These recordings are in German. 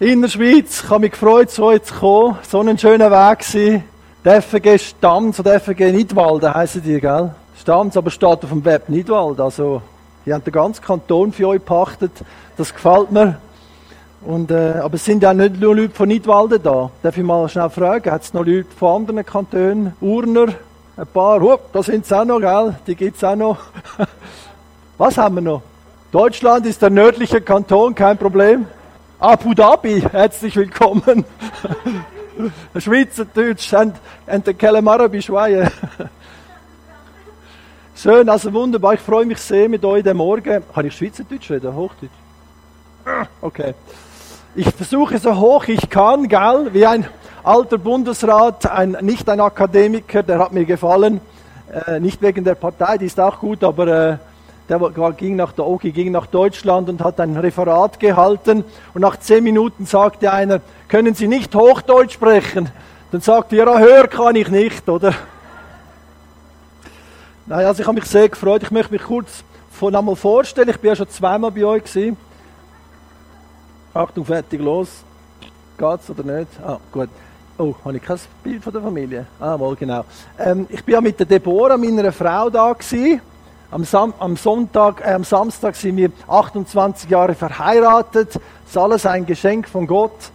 in der Schweiz. Ich habe mich gefreut, so jetzt zu kommen. So ein schöner Weg gewesen. Der FG Stamms oder FG Nidwalden heissen die, gell? Stamms, aber steht auf dem Web Nidwald. Also, die haben den ganzen Kanton für euch gepachtet. Das gefällt mir. Und, äh, aber es sind ja nicht nur Leute von Nidwalden da. Darf ich mal schnell fragen, hat es noch Leute von anderen Kantonen? Urner? Ein paar? Hup, da sind sie auch noch, gell? Die gibt's auch noch. Was haben wir noch? Deutschland ist der nördliche Kanton, kein Problem. Abu Dhabi, herzlich willkommen. Schweizerdeutsch und, und der Kelem Arabisch Schweie. Schön, also wunderbar. Ich freue mich sehr mit euch den Morgen. Kann ich Schweizerdeutsch reden? Hochdeutsch? Okay. Ich versuche so hoch ich kann, gell? Wie ein alter Bundesrat, ein, nicht ein Akademiker, der hat mir gefallen. Äh, nicht wegen der Partei, die ist auch gut, aber äh, der ging nach der Oki, ging nach Deutschland und hat ein Referat gehalten. Und nach zehn Minuten sagte einer, können Sie nicht Hochdeutsch sprechen? Dann sagte er, höher kann ich nicht, oder? Naja, also ich habe mich sehr gefreut. Ich möchte mich kurz von einmal vorstellen. Ich bin ja schon zweimal bei euch gewesen. Achtung, fertig, los. Geht's oder nicht? Ah, gut. Oh, habe ich kein Bild von der Familie? Ah, wohl, genau. Ähm, ich bin ja mit der Deborah, meiner Frau, da gewesen. Am, Sam am Sonntag, äh, am Samstag sind wir 28 Jahre verheiratet. Das ist alles ein Geschenk von Gott.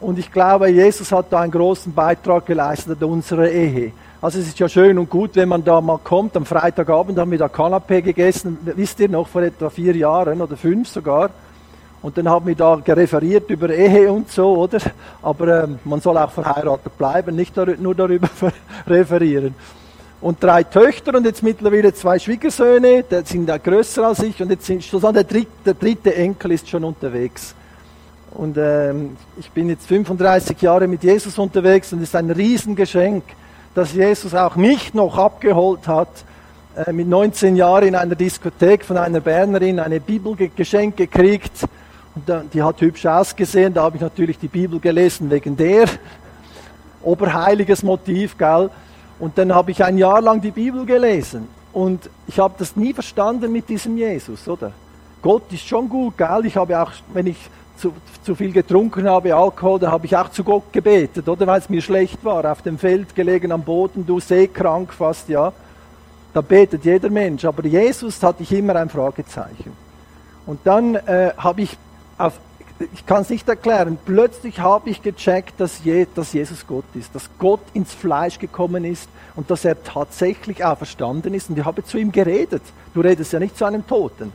Und ich glaube, Jesus hat da einen großen Beitrag geleistet an unserer Ehe. Also es ist ja schön und gut, wenn man da mal kommt. Am Freitagabend haben wir da Kanapé gegessen, wisst ihr noch, vor etwa vier Jahren oder fünf sogar. Und dann haben wir da referiert über Ehe und so, oder? Aber ähm, man soll auch verheiratet bleiben, nicht nur darüber referieren. Und drei Töchter und jetzt mittlerweile zwei Schwiegersöhne, die sind da größer als ich und jetzt sind schon der dritte, der dritte Enkel ist schon unterwegs. Und ähm, ich bin jetzt 35 Jahre mit Jesus unterwegs und es ist ein Riesengeschenk dass Jesus auch mich noch abgeholt hat, äh, mit 19 Jahren in einer Diskothek von einer Bernerin eine Bibel geschenkt gekriegt. Und äh, die hat hübsch ausgesehen, da habe ich natürlich die Bibel gelesen wegen der. Oberheiliges Motiv, gell? Und dann habe ich ein Jahr lang die Bibel gelesen. Und ich habe das nie verstanden mit diesem Jesus, oder? Gott ist schon gut, gell? Ich habe auch, wenn ich zu, zu viel getrunken habe, Alkohol, da habe ich auch zu Gott gebetet, oder weil es mir schlecht war, auf dem Feld gelegen am Boden, du seekrank fast, ja. Da betet jeder Mensch, aber Jesus hatte ich immer ein Fragezeichen. Und dann äh, habe ich auf, ich kann es nicht erklären, plötzlich habe ich gecheckt, dass, Je, dass Jesus Gott ist, dass Gott ins Fleisch gekommen ist und dass er tatsächlich auch verstanden ist. Und ich habe zu ihm geredet. Du redest ja nicht zu einem Toten.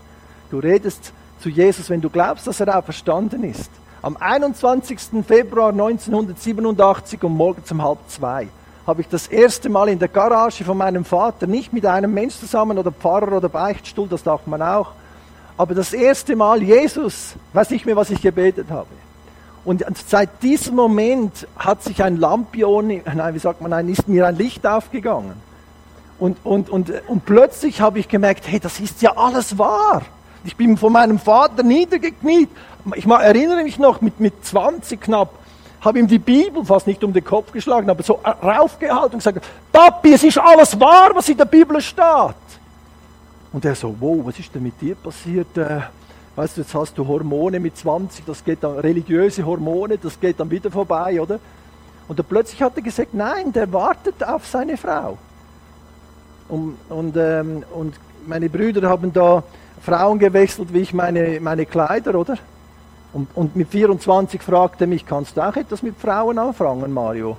Du redest zu Jesus, wenn du glaubst, dass er auch verstanden ist. Am 21. Februar 1987 um morgens um halb zwei habe ich das erste Mal in der Garage von meinem Vater, nicht mit einem Mensch zusammen oder Pfarrer oder Beichtstuhl, das darf man auch, aber das erste Mal Jesus, weiß nicht mehr, was ich gebetet habe. Und seit diesem Moment hat sich ein Lampion, nein, wie sagt man, nein, ist mir ein Licht aufgegangen. Und, und, und, und plötzlich habe ich gemerkt, hey, das ist ja alles wahr. Ich bin von meinem Vater niedergekniet. Ich erinnere mich noch, mit, mit 20 knapp, habe ihm die Bibel fast nicht um den Kopf geschlagen, aber so raufgehalten und gesagt, Papi, es ist alles wahr, was in der Bibel steht. Und er so, wow, was ist denn mit dir passiert? Äh, weißt du, jetzt hast du Hormone mit 20, das geht dann, religiöse Hormone, das geht dann wieder vorbei, oder? Und dann plötzlich hat er gesagt, nein, der wartet auf seine Frau. Und, und, ähm, und meine Brüder haben da Frauen gewechselt, wie ich meine, meine Kleider, oder? Und, und mit 24 fragte mich, kannst du auch etwas mit Frauen anfangen, Mario?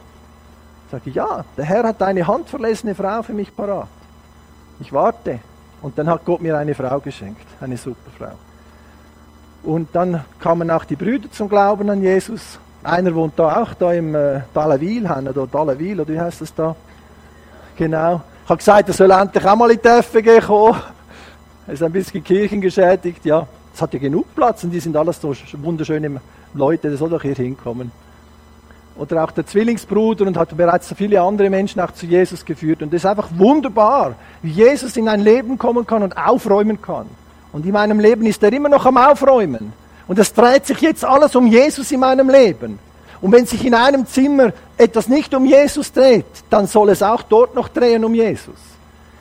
Sag ich, ja, der Herr hat eine handverlesene Frau für mich parat. Ich warte. Und dann hat Gott mir eine Frau geschenkt, eine super Frau. Und dann kamen auch die Brüder zum Glauben an Jesus. Einer wohnt da auch, da im äh, Dalawil, oder Dalawil, oder wie heißt das da? Genau. Ich habe gesagt, er soll endlich auch mal in die FG kommen. Er ist ein bisschen kirchengeschädigt, ja. Es hat ja genug Platz und die sind alles so wunderschöne Leute, der soll doch hier hinkommen. Oder auch der Zwillingsbruder und hat bereits viele andere Menschen auch zu Jesus geführt. Und es ist einfach wunderbar, wie Jesus in ein Leben kommen kann und aufräumen kann. Und in meinem Leben ist er immer noch am Aufräumen. Und es dreht sich jetzt alles um Jesus in meinem Leben. Und wenn sich in einem Zimmer etwas nicht um Jesus dreht, dann soll es auch dort noch drehen um Jesus.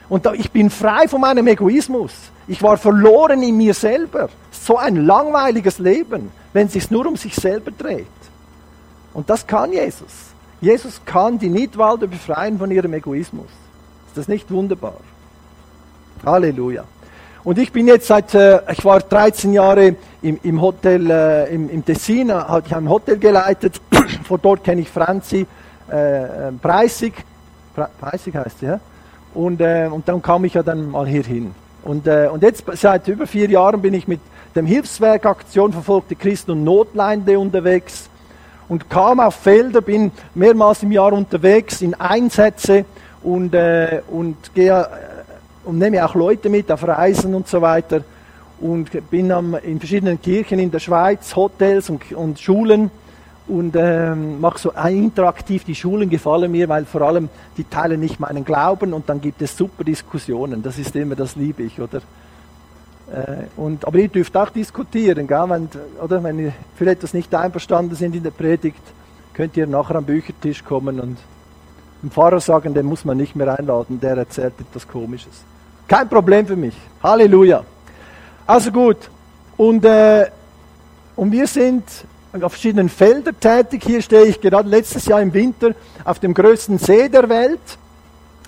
Und da, ich bin frei von meinem Egoismus. Ich war verloren in mir selber. So ein langweiliges Leben, wenn es sich nur um sich selber dreht. Und das kann Jesus. Jesus kann die Nidwalder befreien von ihrem Egoismus. Ist das nicht wunderbar? Halleluja. Und ich bin jetzt seit, äh, ich war 13 Jahre im, im Hotel, äh, im, im Tessin, äh, ich ein Hotel geleitet. Von dort kenne ich Franzi äh, Preissig. Preissig heißt sie, ja? Und, äh, und dann kam ich ja dann mal hier hin. Und, äh, und jetzt seit über vier Jahren bin ich mit dem Hilfswerk Aktion verfolgte Christen und Notleinde unterwegs und kam auf Felder, bin mehrmals im Jahr unterwegs in Einsätze und, äh, und gehe und nehme auch Leute mit auf Reisen und so weiter und bin am, in verschiedenen Kirchen in der Schweiz, Hotels und, und Schulen und ähm, mache so interaktiv. Die Schulen gefallen mir, weil vor allem die teilen nicht meinen Glauben und dann gibt es super Diskussionen. Das ist immer, das liebe ich, oder? Äh, und, aber ihr dürft auch diskutieren, gell? Wenn, oder? Wenn ihr für etwas nicht einverstanden sind in der Predigt, könnt ihr nachher am Büchertisch kommen und dem Pfarrer sagen, den muss man nicht mehr einladen, der erzählt etwas Komisches. Kein Problem für mich. Halleluja. Also gut. Und, äh, und wir sind auf verschiedenen Feldern tätig. Hier stehe ich gerade letztes Jahr im Winter auf dem größten See der Welt.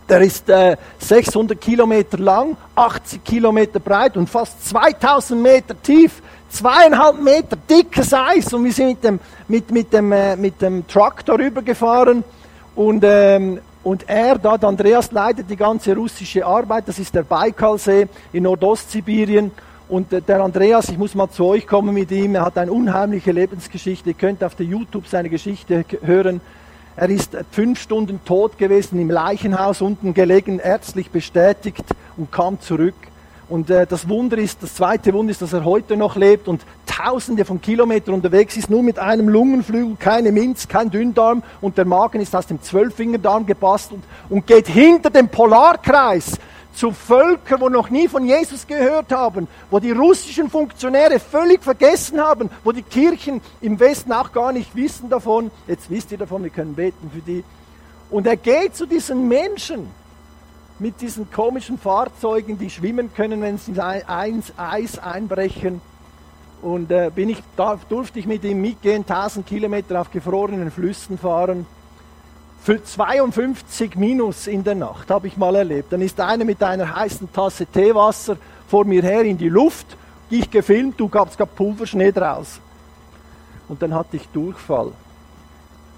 Der ist äh, 600 Kilometer lang, 80 Kilometer breit und fast 2000 Meter tief. Zweieinhalb Meter dickes Eis und wir sind mit dem, mit, mit dem, äh, mit dem Truck darüber gefahren und, ähm, und er, da, Andreas, leitet die ganze russische Arbeit. Das ist der Baikalsee in Nordostsibirien. Und äh, der Andreas, ich muss mal zu euch kommen mit ihm, er hat eine unheimliche Lebensgeschichte. Ihr könnt auf der YouTube seine Geschichte hören. Er ist fünf Stunden tot gewesen, im Leichenhaus unten gelegen, ärztlich bestätigt und kam zurück. Und äh, das Wunder ist, das zweite Wunder ist, dass er heute noch lebt und tausende von Kilometern unterwegs ist, nur mit einem Lungenflügel, keine Minz, kein Dünndarm und der Magen ist aus dem Zwölffingerdarm gebastelt und geht hinter dem Polarkreis zu Völkern, wo noch nie von Jesus gehört haben, wo die russischen Funktionäre völlig vergessen haben, wo die Kirchen im Westen auch gar nicht wissen davon. Jetzt wisst ihr davon, wir können beten für die. Und er geht zu diesen Menschen mit diesen komischen Fahrzeugen, die schwimmen können, wenn sie ins Eis einbrechen. Und äh, bin ich, da durfte ich mit ihm mitgehen, 1000 Kilometer auf gefrorenen Flüssen fahren. Für 52 Minus in der Nacht habe ich mal erlebt. Dann ist einer mit einer heißen Tasse Teewasser vor mir her in die Luft. Ich gefilmt, du gabst gerade Pulverschnee draus. Und dann hatte ich Durchfall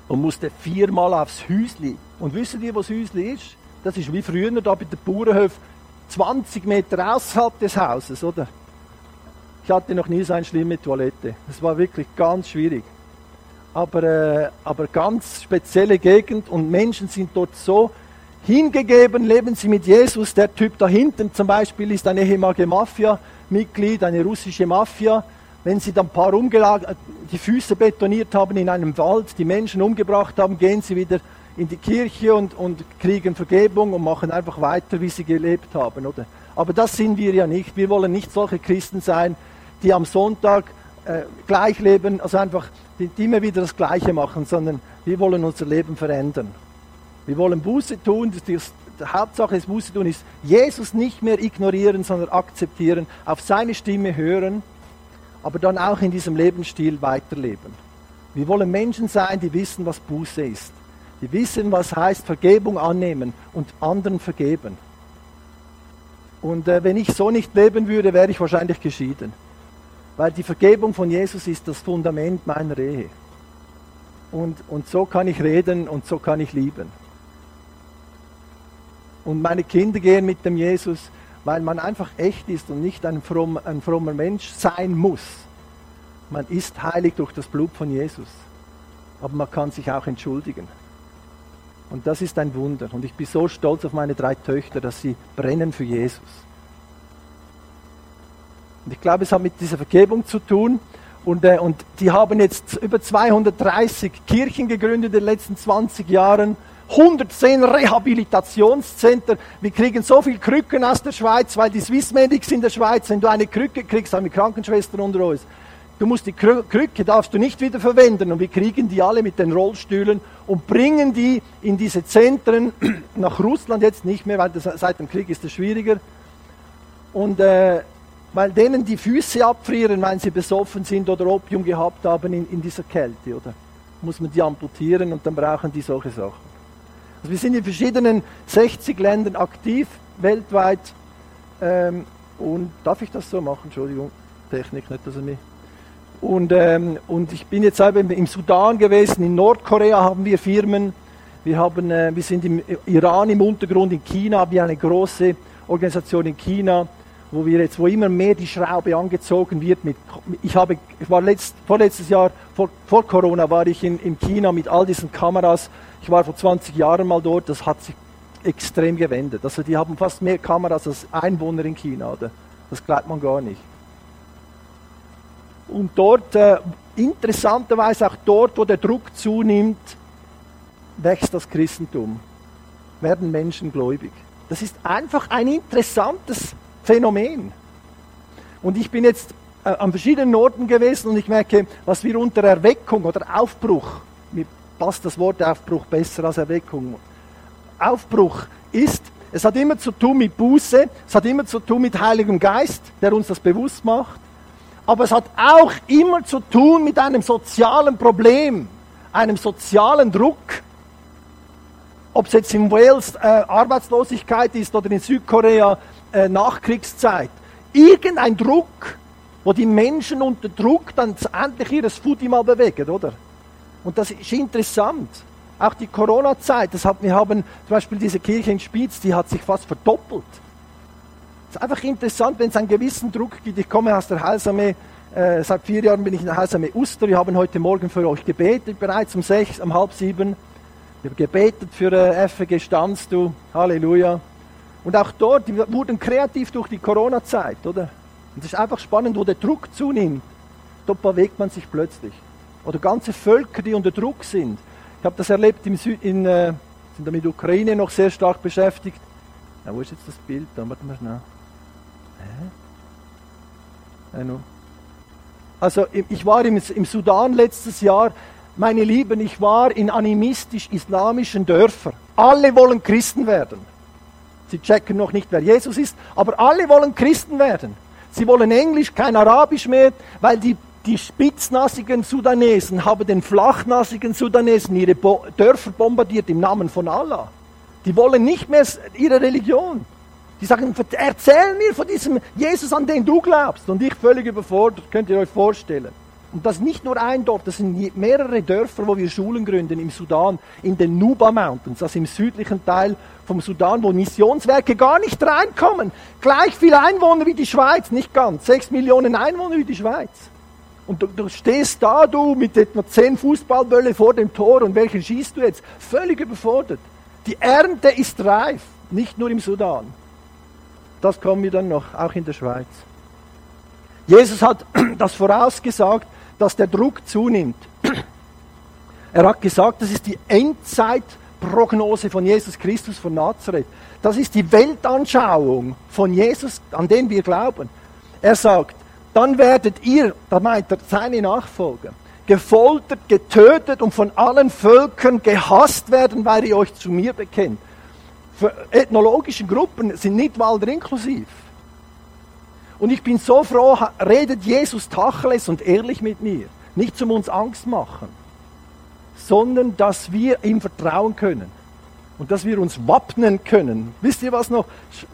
und musste viermal aufs Hüsli. Und wisst ihr, was Hüsli ist? Das ist wie früher da bei den Bauernhöfen 20 Meter außerhalb des Hauses, oder? Ich hatte noch nie so eine schlimme Toilette. Es war wirklich ganz schwierig. Aber, äh, aber ganz spezielle Gegend und Menschen sind dort so hingegeben, leben sie mit Jesus. Der Typ da hinten zum Beispiel ist eine ehemalige Mafia-Mitglied, eine russische Mafia. Wenn sie dann ein paar umgelagert, die Füße betoniert haben in einem Wald, die Menschen umgebracht haben, gehen sie wieder in die Kirche und, und kriegen Vergebung und machen einfach weiter, wie sie gelebt haben, oder? Aber das sind wir ja nicht. Wir wollen nicht solche Christen sein, die am Sonntag äh, gleich leben, also einfach die immer wieder das Gleiche machen, sondern wir wollen unser Leben verändern. Wir wollen Buße tun. Die Hauptsache des Buße tun ist, Jesus nicht mehr ignorieren, sondern akzeptieren, auf seine Stimme hören, aber dann auch in diesem Lebensstil weiterleben. Wir wollen Menschen sein, die wissen, was Buße ist. Die wissen, was heißt Vergebung annehmen und anderen vergeben. Und äh, wenn ich so nicht leben würde, wäre ich wahrscheinlich geschieden. Weil die Vergebung von Jesus ist das Fundament meiner Ehe. Und, und so kann ich reden und so kann ich lieben. Und meine Kinder gehen mit dem Jesus, weil man einfach echt ist und nicht ein, fromm, ein frommer Mensch sein muss. Man ist heilig durch das Blut von Jesus. Aber man kann sich auch entschuldigen. Und das ist ein Wunder. Und ich bin so stolz auf meine drei Töchter, dass sie brennen für Jesus. Und ich glaube, es hat mit dieser Vergebung zu tun. Und, äh, und die haben jetzt über 230 Kirchen gegründet in den letzten 20 Jahren. 110 Rehabilitationszentren. Wir kriegen so viel Krücken aus der Schweiz, weil die Swiss Medics in der Schweiz, wenn du eine Krücke kriegst, haben wir Krankenschwestern unter uns, du musst die Krücke, darfst du nicht wieder verwenden. Und wir kriegen die alle mit den Rollstühlen und bringen die in diese Zentren nach Russland jetzt nicht mehr, weil das, seit dem Krieg ist es schwieriger. Und äh, weil denen die Füße abfrieren, wenn sie besoffen sind oder Opium gehabt haben in, in dieser Kälte, oder? Muss man die amputieren und dann brauchen die solche Sachen. Also wir sind in verschiedenen 60 Ländern aktiv, weltweit. Ähm, und darf ich das so machen? Entschuldigung, Technik, nicht, dass er mich. Und, ähm, und ich bin jetzt eben im Sudan gewesen, in Nordkorea haben wir Firmen, wir, haben, äh, wir sind im Iran im Untergrund, in China haben wir eine große Organisation in China wo wir jetzt, wo immer mehr die Schraube angezogen wird. Mit, ich habe, ich war letzt, vorletztes Jahr, vor, vor Corona war ich in, in China mit all diesen Kameras. Ich war vor 20 Jahren mal dort, das hat sich extrem gewendet. Also die haben fast mehr Kameras als Einwohner in China, oder? Das glaubt man gar nicht. Und dort, äh, interessanterweise auch dort, wo der Druck zunimmt, wächst das Christentum, werden Menschen gläubig. Das ist einfach ein interessantes Phänomen. Und ich bin jetzt äh, an verschiedenen Orten gewesen und ich merke, was wir unter Erweckung oder Aufbruch, mir passt das Wort Aufbruch besser als Erweckung. Aufbruch ist, es hat immer zu tun mit Buße, es hat immer zu tun mit Heiligem Geist, der uns das bewusst macht, aber es hat auch immer zu tun mit einem sozialen Problem, einem sozialen Druck, ob es jetzt in Wales äh, Arbeitslosigkeit ist oder in Südkorea äh, Nachkriegszeit. Irgendein Druck, wo die Menschen unter Druck dann endlich ihres Fudi mal bewegen, oder? Und das ist interessant. Auch die Corona-Zeit, wir haben zum Beispiel diese Kirche in Spiez, die hat sich fast verdoppelt. Es ist einfach interessant, wenn es einen gewissen Druck gibt. Ich komme aus der Heilsarmee, äh, seit vier Jahren bin ich in der Heilsarmee Uster. Wir haben heute Morgen für euch gebetet, bereits um sechs, um halb sieben. Wir haben gebetet für äh, FG Stanz, du, Halleluja. Und auch dort, die wurden kreativ durch die Corona-Zeit, oder? Und es ist einfach spannend, wo der Druck zunimmt, dort bewegt man sich plötzlich. Oder ganze Völker, die unter Druck sind. Ich habe das erlebt im Süd, in, äh, sind da mit Ukraine noch sehr stark beschäftigt. Ja, wo ist jetzt das Bild? Da warte mal schnell. Hä? Ja, also ich war im, im Sudan letztes Jahr, meine Lieben, ich war in animistisch-islamischen Dörfern. Alle wollen Christen werden. Sie checken noch nicht, wer Jesus ist, aber alle wollen Christen werden. Sie wollen Englisch, kein Arabisch mehr, weil die, die spitznassigen Sudanesen haben den flachnassigen Sudanesen ihre Bo Dörfer bombardiert im Namen von Allah. Die wollen nicht mehr ihre Religion. Die sagen, erzähl mir von diesem Jesus, an den du glaubst. Und ich völlig überfordert, könnt ihr euch vorstellen. Und das nicht nur ein Dorf, das sind mehrere Dörfer, wo wir Schulen gründen im Sudan, in den Nuba Mountains, also im südlichen Teil vom Sudan, wo Missionswerke gar nicht reinkommen. Gleich viele Einwohner wie die Schweiz, nicht ganz, sechs Millionen Einwohner wie die Schweiz. Und du, du stehst da, du, mit etwa zehn Fußballbälle vor dem Tor und welchen schießt du jetzt? Völlig überfordert. Die Ernte ist reif, nicht nur im Sudan. Das kommen wir dann noch, auch in der Schweiz. Jesus hat das vorausgesagt, dass der Druck zunimmt. Er hat gesagt, das ist die Endzeitprognose von Jesus Christus von Nazareth. Das ist die Weltanschauung von Jesus, an den wir glauben. Er sagt, dann werdet ihr, da meint er seine Nachfolger, gefoltert, getötet und von allen Völkern gehasst werden, weil ihr euch zu mir bekennt. Für ethnologische Gruppen sind nicht Walder inklusiv. Und ich bin so froh, redet Jesus Tacheles und ehrlich mit mir. Nicht zum uns Angst machen, sondern dass wir ihm vertrauen können. Und dass wir uns wappnen können. Wisst ihr was noch?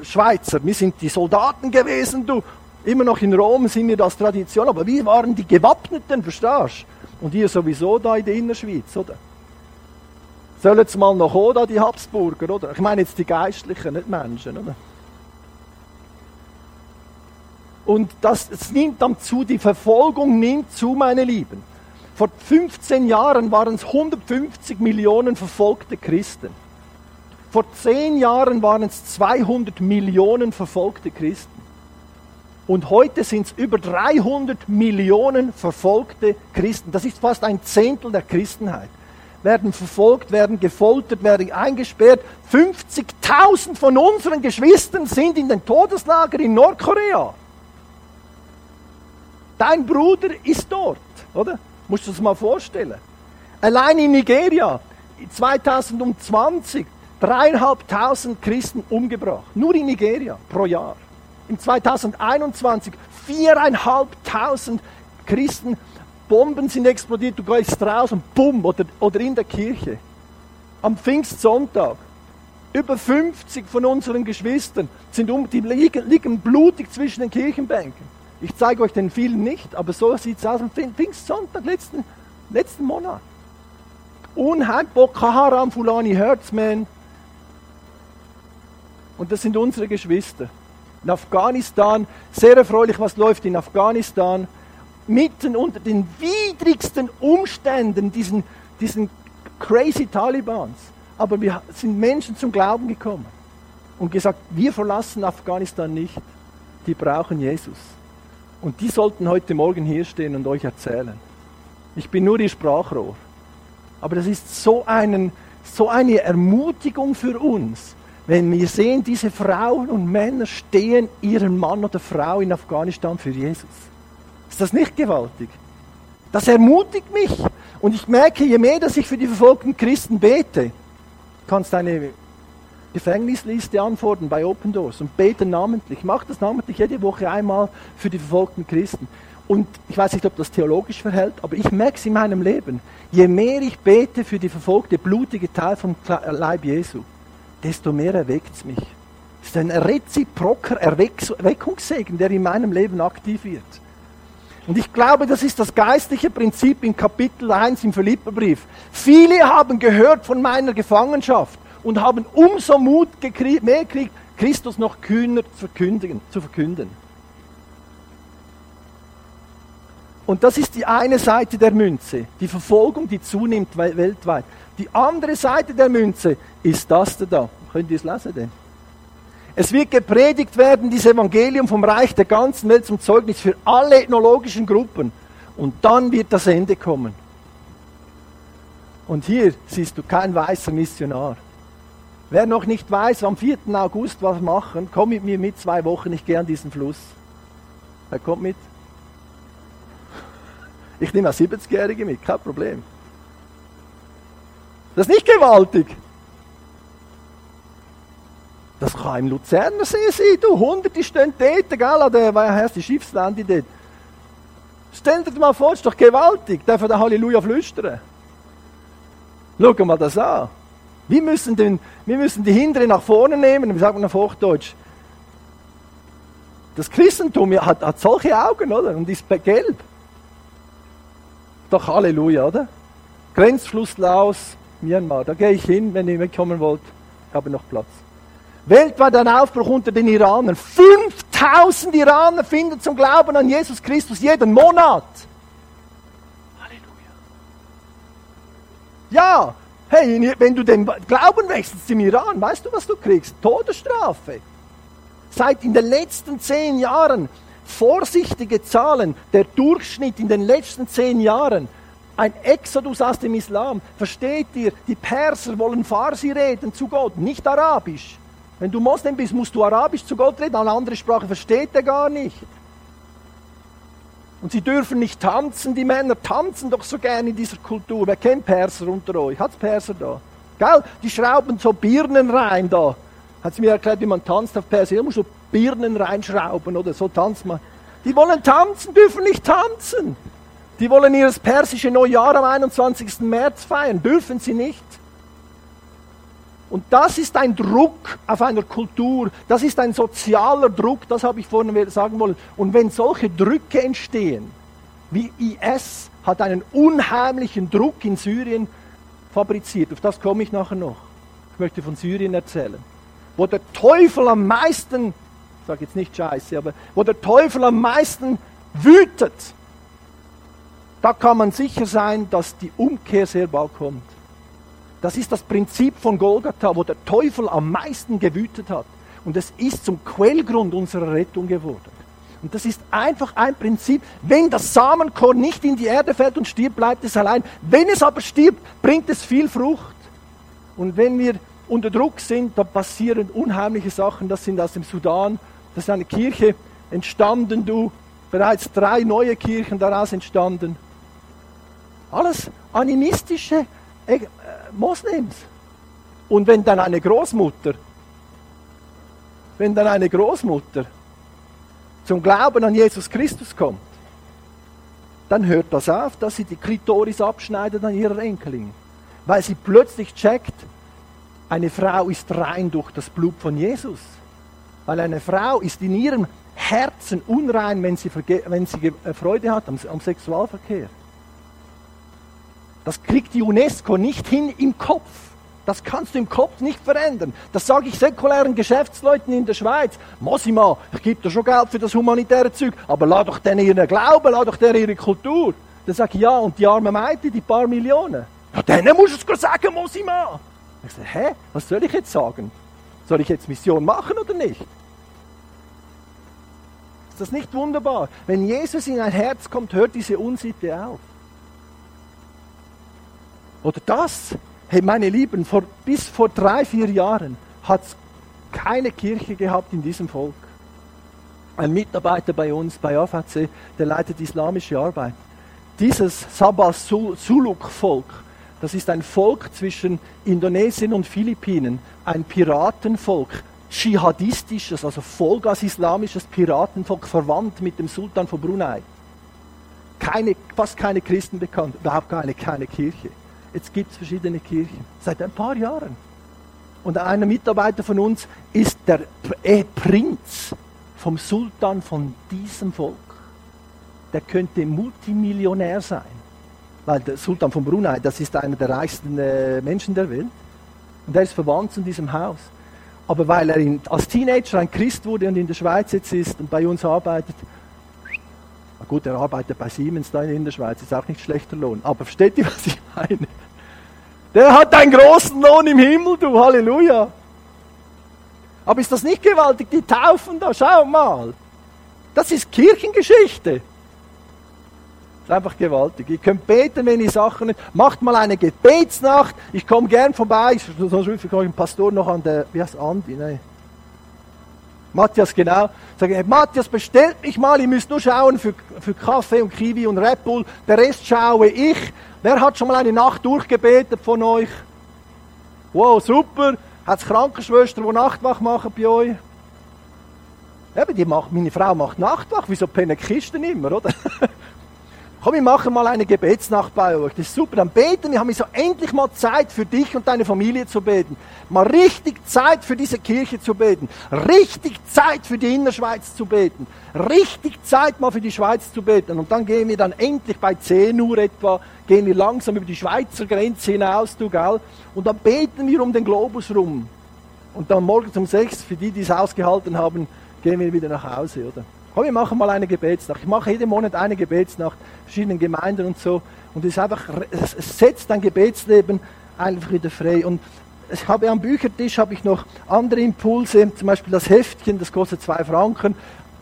Schweizer, wir sind die Soldaten gewesen, du. Immer noch in Rom sind wir das Tradition, aber wir waren die Gewappneten, verstehst du? Und ihr sowieso da in der Innerschweiz, oder? Sollen jetzt mal noch da die Habsburger, oder? Ich meine jetzt die Geistlichen, nicht Menschen, oder? Und das, es nimmt dann zu, die Verfolgung nimmt zu, meine Lieben. Vor 15 Jahren waren es 150 Millionen verfolgte Christen. Vor 10 Jahren waren es 200 Millionen verfolgte Christen. Und heute sind es über 300 Millionen verfolgte Christen. Das ist fast ein Zehntel der Christenheit. Werden verfolgt, werden gefoltert, werden eingesperrt. 50.000 von unseren Geschwistern sind in den Todeslager in Nordkorea. Dein Bruder ist dort, oder? Musst du das mal vorstellen. Allein in Nigeria, 2020, dreieinhalbtausend Christen umgebracht. Nur in Nigeria pro Jahr. Im 2021 viereinhalbtausend Christen, Bomben sind explodiert, du gehst raus und bumm, oder, oder in der Kirche. Am Pfingstsonntag über 50 von unseren Geschwistern sind um, die liegen, liegen blutig zwischen den Kirchenbänken. Ich zeige euch den Film nicht, aber so sieht es aus am Pfingstsonntag letzten, letzten Monat. Unheim, Boko Haram, Fulani Hertzman. Und das sind unsere Geschwister. In Afghanistan, sehr erfreulich, was läuft in Afghanistan. Mitten unter den widrigsten Umständen, diesen, diesen crazy Talibans aber wir sind Menschen zum Glauben gekommen und gesagt, wir verlassen Afghanistan nicht. Die brauchen Jesus. Und die sollten heute Morgen hier stehen und euch erzählen. Ich bin nur ihr Sprachrohr. Aber das ist so, einen, so eine Ermutigung für uns, wenn wir sehen, diese Frauen und Männer stehen ihren Mann oder Frau in Afghanistan für Jesus. Ist das nicht gewaltig? Das ermutigt mich. Und ich merke, je mehr, dass ich für die verfolgten Christen bete, kannst eine Gefängnisliste antworten bei Open Doors und beten namentlich. Mach das namentlich jede Woche einmal für die verfolgten Christen. Und ich weiß nicht, ob das theologisch verhält, aber ich merke es in meinem Leben. Je mehr ich bete für die verfolgte, blutige Teil vom Leib Jesu, desto mehr erweckt es mich. Es ist ein reziproker Erweckungssegen, der in meinem Leben aktiv wird. Und ich glaube, das ist das geistliche Prinzip in Kapitel 1 im Philipperbrief. Viele haben gehört von meiner Gefangenschaft und haben umso Mut mehr gekriegt, Christus noch kühner zu verkündigen, zu verkünden. Und das ist die eine Seite der Münze, die Verfolgung, die zunimmt weltweit. Die andere Seite der Münze ist das da. Könnt ihr es lesen denn? Es wird gepredigt werden, dieses Evangelium vom Reich der ganzen Welt zum Zeugnis für alle ethnologischen Gruppen. Und dann wird das Ende kommen. Und hier siehst du kein weißer Missionar. Wer noch nicht weiß, am 4. August was machen, komm mit mir mit zwei Wochen, ich gehe an diesen Fluss. Er kommt mit. Ich nehme auch 70-Jährige mit, kein Problem. Das ist nicht gewaltig. Das kann im Luzerner See sein, du. Hunderte stehen dort, gell, an der, wie heißt die Schiffslande dort. Stell dir mal vor, das ist doch gewaltig. Dürfen da Halleluja flüstern. Schau mal das an. Wir müssen, den, wir müssen die Hindere nach vorne nehmen, wie sagt man auf Hochdeutsch? Das Christentum hat, hat solche Augen, oder? Und ist gelb. Doch Halleluja, oder? Grenzfluss Laos, Myanmar. Da gehe ich hin, wenn ihr mitkommen wollt. Ich habe noch Platz. Weltweit ein Aufbruch unter den Iranern. 5000 Iraner finden zum Glauben an Jesus Christus jeden Monat. Halleluja. Ja, hey, wenn du den Glauben wechselst im Iran, weißt du, was du kriegst? Todesstrafe. Seit in den letzten zehn Jahren, vorsichtige Zahlen, der Durchschnitt in den letzten zehn Jahren, ein Exodus aus dem Islam. Versteht ihr, die Perser wollen Farsi reden zu Gott, nicht Arabisch. Wenn du Moslem bist, musst du Arabisch zu Gott reden, eine andere Sprache versteht er gar nicht. Und sie dürfen nicht tanzen, die Männer tanzen doch so gerne in dieser Kultur. Wer kennt Perser unter euch? Hat's Perser da? Gell? Die schrauben so Birnen rein da. Hat sie mir erklärt, wie man tanzt auf Perser. Man muss so Birnen reinschrauben oder so tanzt man. Die wollen tanzen, dürfen nicht tanzen. Die wollen ihr persische Neujahr am 21. März feiern, dürfen sie nicht. Und das ist ein Druck auf einer Kultur, das ist ein sozialer Druck, das habe ich vorhin sagen wollen. Und wenn solche Drücke entstehen, wie IS hat einen unheimlichen Druck in Syrien fabriziert, auf das komme ich nachher noch. Ich möchte von Syrien erzählen. Wo der Teufel am meisten, ich sage jetzt nicht Scheiße, aber wo der Teufel am meisten wütet, da kann man sicher sein, dass die Umkehr sehr bald kommt. Das ist das Prinzip von Golgatha, wo der Teufel am meisten gewütet hat. Und es ist zum Quellgrund unserer Rettung geworden. Und das ist einfach ein Prinzip. Wenn das Samenkorn nicht in die Erde fällt und stirbt, bleibt es allein. Wenn es aber stirbt, bringt es viel Frucht. Und wenn wir unter Druck sind, dann passieren unheimliche Sachen. Das sind aus dem Sudan. Das ist eine Kirche entstanden, du, bereits drei neue Kirchen daraus entstanden. Alles animistische Moslems. Und wenn dann eine Großmutter, wenn dann eine Großmutter zum Glauben an Jesus Christus kommt, dann hört das auf, dass sie die Klitoris abschneidet an ihrer Enkelin. Weil sie plötzlich checkt, eine Frau ist rein durch das Blut von Jesus. Weil eine Frau ist in ihrem Herzen unrein, wenn sie, wenn sie äh, Freude hat am, am Sexualverkehr. Das kriegt die UNESCO nicht hin im Kopf. Das kannst du im Kopf nicht verändern. Das sage ich säkulären Geschäftsleuten in der Schweiz. Mosima, ich gebe dir schon Geld für das humanitäre Zeug, aber lass doch denen ihren Glauben, lass doch denen ihre Kultur. Dann sage ich, ja, und die armen Mädchen, die paar Millionen. Ja, denen musst du es sagen, Mosima. Ich sage, hä, was soll ich jetzt sagen? Soll ich jetzt Mission machen oder nicht? Ist das nicht wunderbar? Wenn Jesus in ein Herz kommt, hört diese Unsitte auf. Oder das, hey meine Lieben, vor, bis vor drei, vier Jahren hat es keine Kirche gehabt in diesem Volk. Ein Mitarbeiter bei uns, bei AVC, der leitet islamische Arbeit. Dieses Sabah Suluk-Volk, das ist ein Volk zwischen Indonesien und Philippinen, ein Piratenvolk, dschihadistisches, also Vollgas-islamisches Piratenvolk, verwandt mit dem Sultan von Brunei. Keine, fast keine Christen bekannt, überhaupt keine, keine Kirche. Jetzt gibt es verschiedene Kirchen. Seit ein paar Jahren. Und einer Mitarbeiter von uns ist der Prinz vom Sultan von diesem Volk. Der könnte Multimillionär sein. Weil der Sultan von Brunei, das ist einer der reichsten äh, Menschen der Welt. Und er ist verwandt zu diesem Haus. Aber weil er als Teenager ein Christ wurde und in der Schweiz jetzt ist und bei uns arbeitet, na gut, er arbeitet bei Siemens da in der Schweiz, ist auch nicht schlechter Lohn. Aber versteht ihr, was ich meine? Der hat einen großen Lohn im Himmel, du Halleluja. Aber ist das nicht gewaltig? Die taufen da, schau mal. Das ist Kirchengeschichte. Das ist einfach gewaltig. Ihr könnt beten, wenn ihr Sachen nicht. Macht mal eine Gebetsnacht. Ich komme gern vorbei. Sonst rufe ich euch einen Pastor noch an der. Wie heißt Andi? Nein. Matthias, genau. Sage, hey, Matthias, bestellt mich mal. Ihr müsst nur schauen für, für Kaffee und Kiwi und Red Bull. Der Rest schaue ich. Wer hat schon mal eine Nacht durchgebetet von euch? Wow, super. Hat es Krankenschwestern, die Nachtwach machen bei euch? Eben, die macht, meine Frau macht Nachtwach. Wieso pennen Kisten immer, oder? Komm, wir machen mal eine Gebetsnacht bei euch. Das ist super. Dann beten wir, haben wir so endlich mal Zeit für dich und deine Familie zu beten. Mal richtig Zeit für diese Kirche zu beten. Richtig Zeit für die Innerschweiz zu beten. Richtig Zeit mal für die Schweiz zu beten. Und dann gehen wir dann endlich bei 10 Uhr etwa, gehen wir langsam über die Schweizer Grenze hinaus, du, gell? Und dann beten wir um den Globus rum. Und dann morgens um 6, für die, die es ausgehalten haben, gehen wir wieder nach Hause, oder? Komm, wir machen mal eine Gebetsnacht. Ich mache jeden Monat eine Gebetsnacht, verschiedenen Gemeinden und so. Und es einfach, es setzt dein Gebetsleben einfach wieder frei. Und ich habe am Büchertisch habe ich noch andere Impulse, zum Beispiel das Heftchen, das kostet zwei Franken.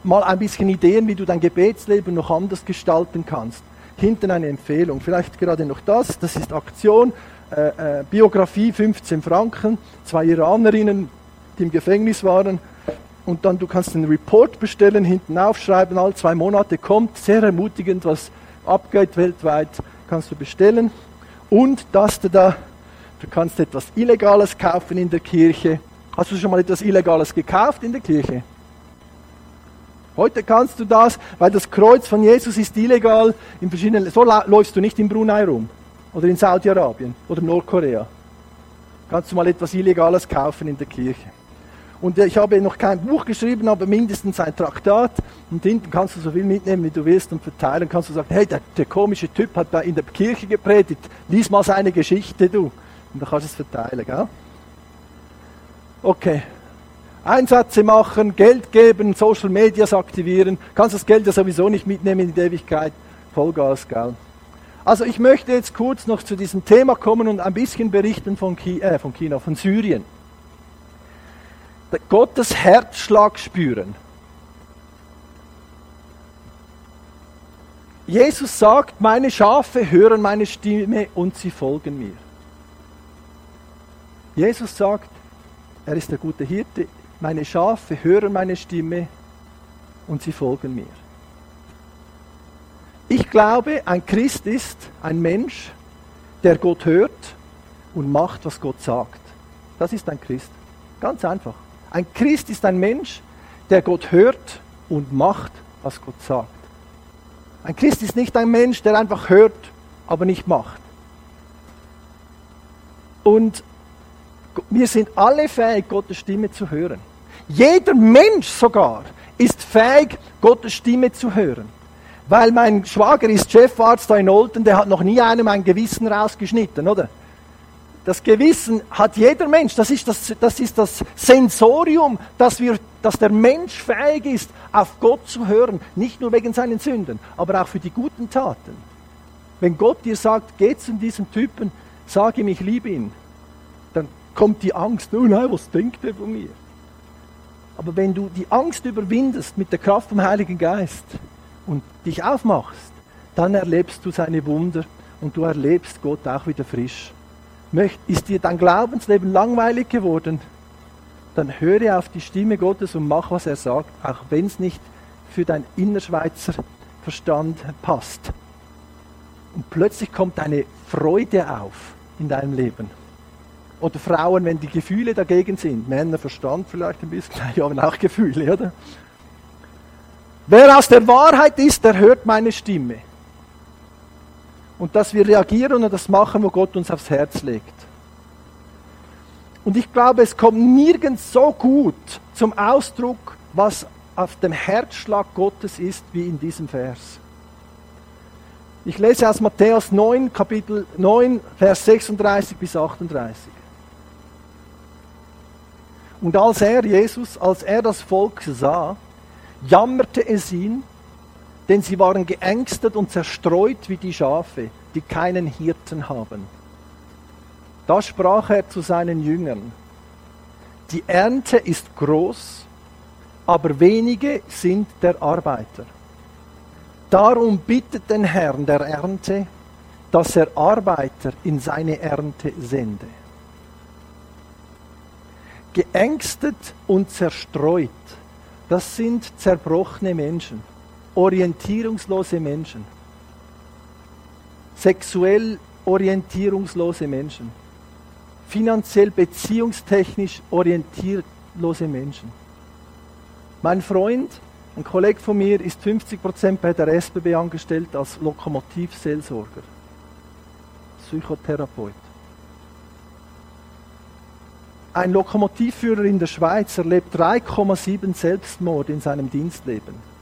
Mal ein bisschen Ideen, wie du dein Gebetsleben noch anders gestalten kannst. Hinten eine Empfehlung, vielleicht gerade noch das, das ist Aktion, äh, äh, Biografie 15 Franken, zwei Iranerinnen, die im Gefängnis waren, und dann du kannst einen Report bestellen, hinten aufschreiben, alle zwei Monate kommt, sehr ermutigend, was abgeht weltweit, kannst du bestellen. Und dass du da, du kannst etwas Illegales kaufen in der Kirche. Hast du schon mal etwas Illegales gekauft in der Kirche? Heute kannst du das, weil das Kreuz von Jesus ist illegal in verschiedenen, so läufst du nicht in Brunei rum oder in Saudi-Arabien oder Nordkorea. Kannst du mal etwas Illegales kaufen in der Kirche. Und ich habe noch kein Buch geschrieben, aber mindestens ein Traktat. Und hinten kannst du so viel mitnehmen, wie du willst und verteilen. Kannst du sagen, hey, der, der komische Typ hat da in der Kirche gepredigt. Lies mal seine Geschichte, du. Und dann kannst du es verteilen, gell? Okay. Einsätze machen, Geld geben, Social Medias aktivieren. Kannst das Geld ja sowieso nicht mitnehmen in die Ewigkeit. Vollgas, gell? Also ich möchte jetzt kurz noch zu diesem Thema kommen und ein bisschen berichten von, Ki äh, von China, von Syrien. Gottes Herzschlag spüren. Jesus sagt, meine Schafe hören meine Stimme und sie folgen mir. Jesus sagt, er ist der gute Hirte, meine Schafe hören meine Stimme und sie folgen mir. Ich glaube, ein Christ ist ein Mensch, der Gott hört und macht, was Gott sagt. Das ist ein Christ. Ganz einfach. Ein Christ ist ein Mensch, der Gott hört und macht, was Gott sagt. Ein Christ ist nicht ein Mensch, der einfach hört, aber nicht macht. Und wir sind alle fähig, Gottes Stimme zu hören. Jeder Mensch sogar ist fähig, Gottes Stimme zu hören. Weil mein Schwager ist Chefarzt da in Olten, der hat noch nie einem ein Gewissen rausgeschnitten, oder? Das Gewissen hat jeder Mensch. Das ist das, das ist das Sensorium, dass, wir, dass der Mensch fähig ist, auf Gott zu hören. Nicht nur wegen seinen Sünden, aber auch für die guten Taten. Wenn Gott dir sagt, geh zu diesem Typen, sag ihm, ich liebe ihn, dann kommt die Angst, oh nein, was denkt er von mir? Aber wenn du die Angst überwindest mit der Kraft vom Heiligen Geist und dich aufmachst, dann erlebst du seine Wunder und du erlebst Gott auch wieder frisch. Ist dir dein Glaubensleben langweilig geworden? Dann höre auf die Stimme Gottes und mach, was er sagt, auch wenn es nicht für dein Innerschweizer Verstand passt. Und plötzlich kommt eine Freude auf in deinem Leben. Oder Frauen, wenn die Gefühle dagegen sind. Männer Verstand vielleicht ein bisschen, ja, aber auch Gefühle, oder? Wer aus der Wahrheit ist, der hört meine Stimme. Und dass wir reagieren und das machen, wo Gott uns aufs Herz legt. Und ich glaube, es kommt nirgends so gut zum Ausdruck, was auf dem Herzschlag Gottes ist, wie in diesem Vers. Ich lese aus Matthäus 9, Kapitel 9, Vers 36 bis 38. Und als er, Jesus, als er das Volk sah, jammerte es ihn, denn sie waren geängstet und zerstreut wie die Schafe, die keinen Hirten haben. Da sprach er zu seinen Jüngern, die Ernte ist groß, aber wenige sind der Arbeiter. Darum bittet den Herrn der Ernte, dass er Arbeiter in seine Ernte sende. Geängstet und zerstreut, das sind zerbrochene Menschen, orientierungslose Menschen, sexuell orientierungslose Menschen, finanziell beziehungstechnisch orientierlose Menschen. Mein Freund, ein Kollege von mir, ist 50% bei der SBB angestellt als Lokomotivseelsorger, Psychotherapeut. Ein Lokomotivführer in der Schweiz erlebt 3,7 Selbstmord in seinem Dienstleben.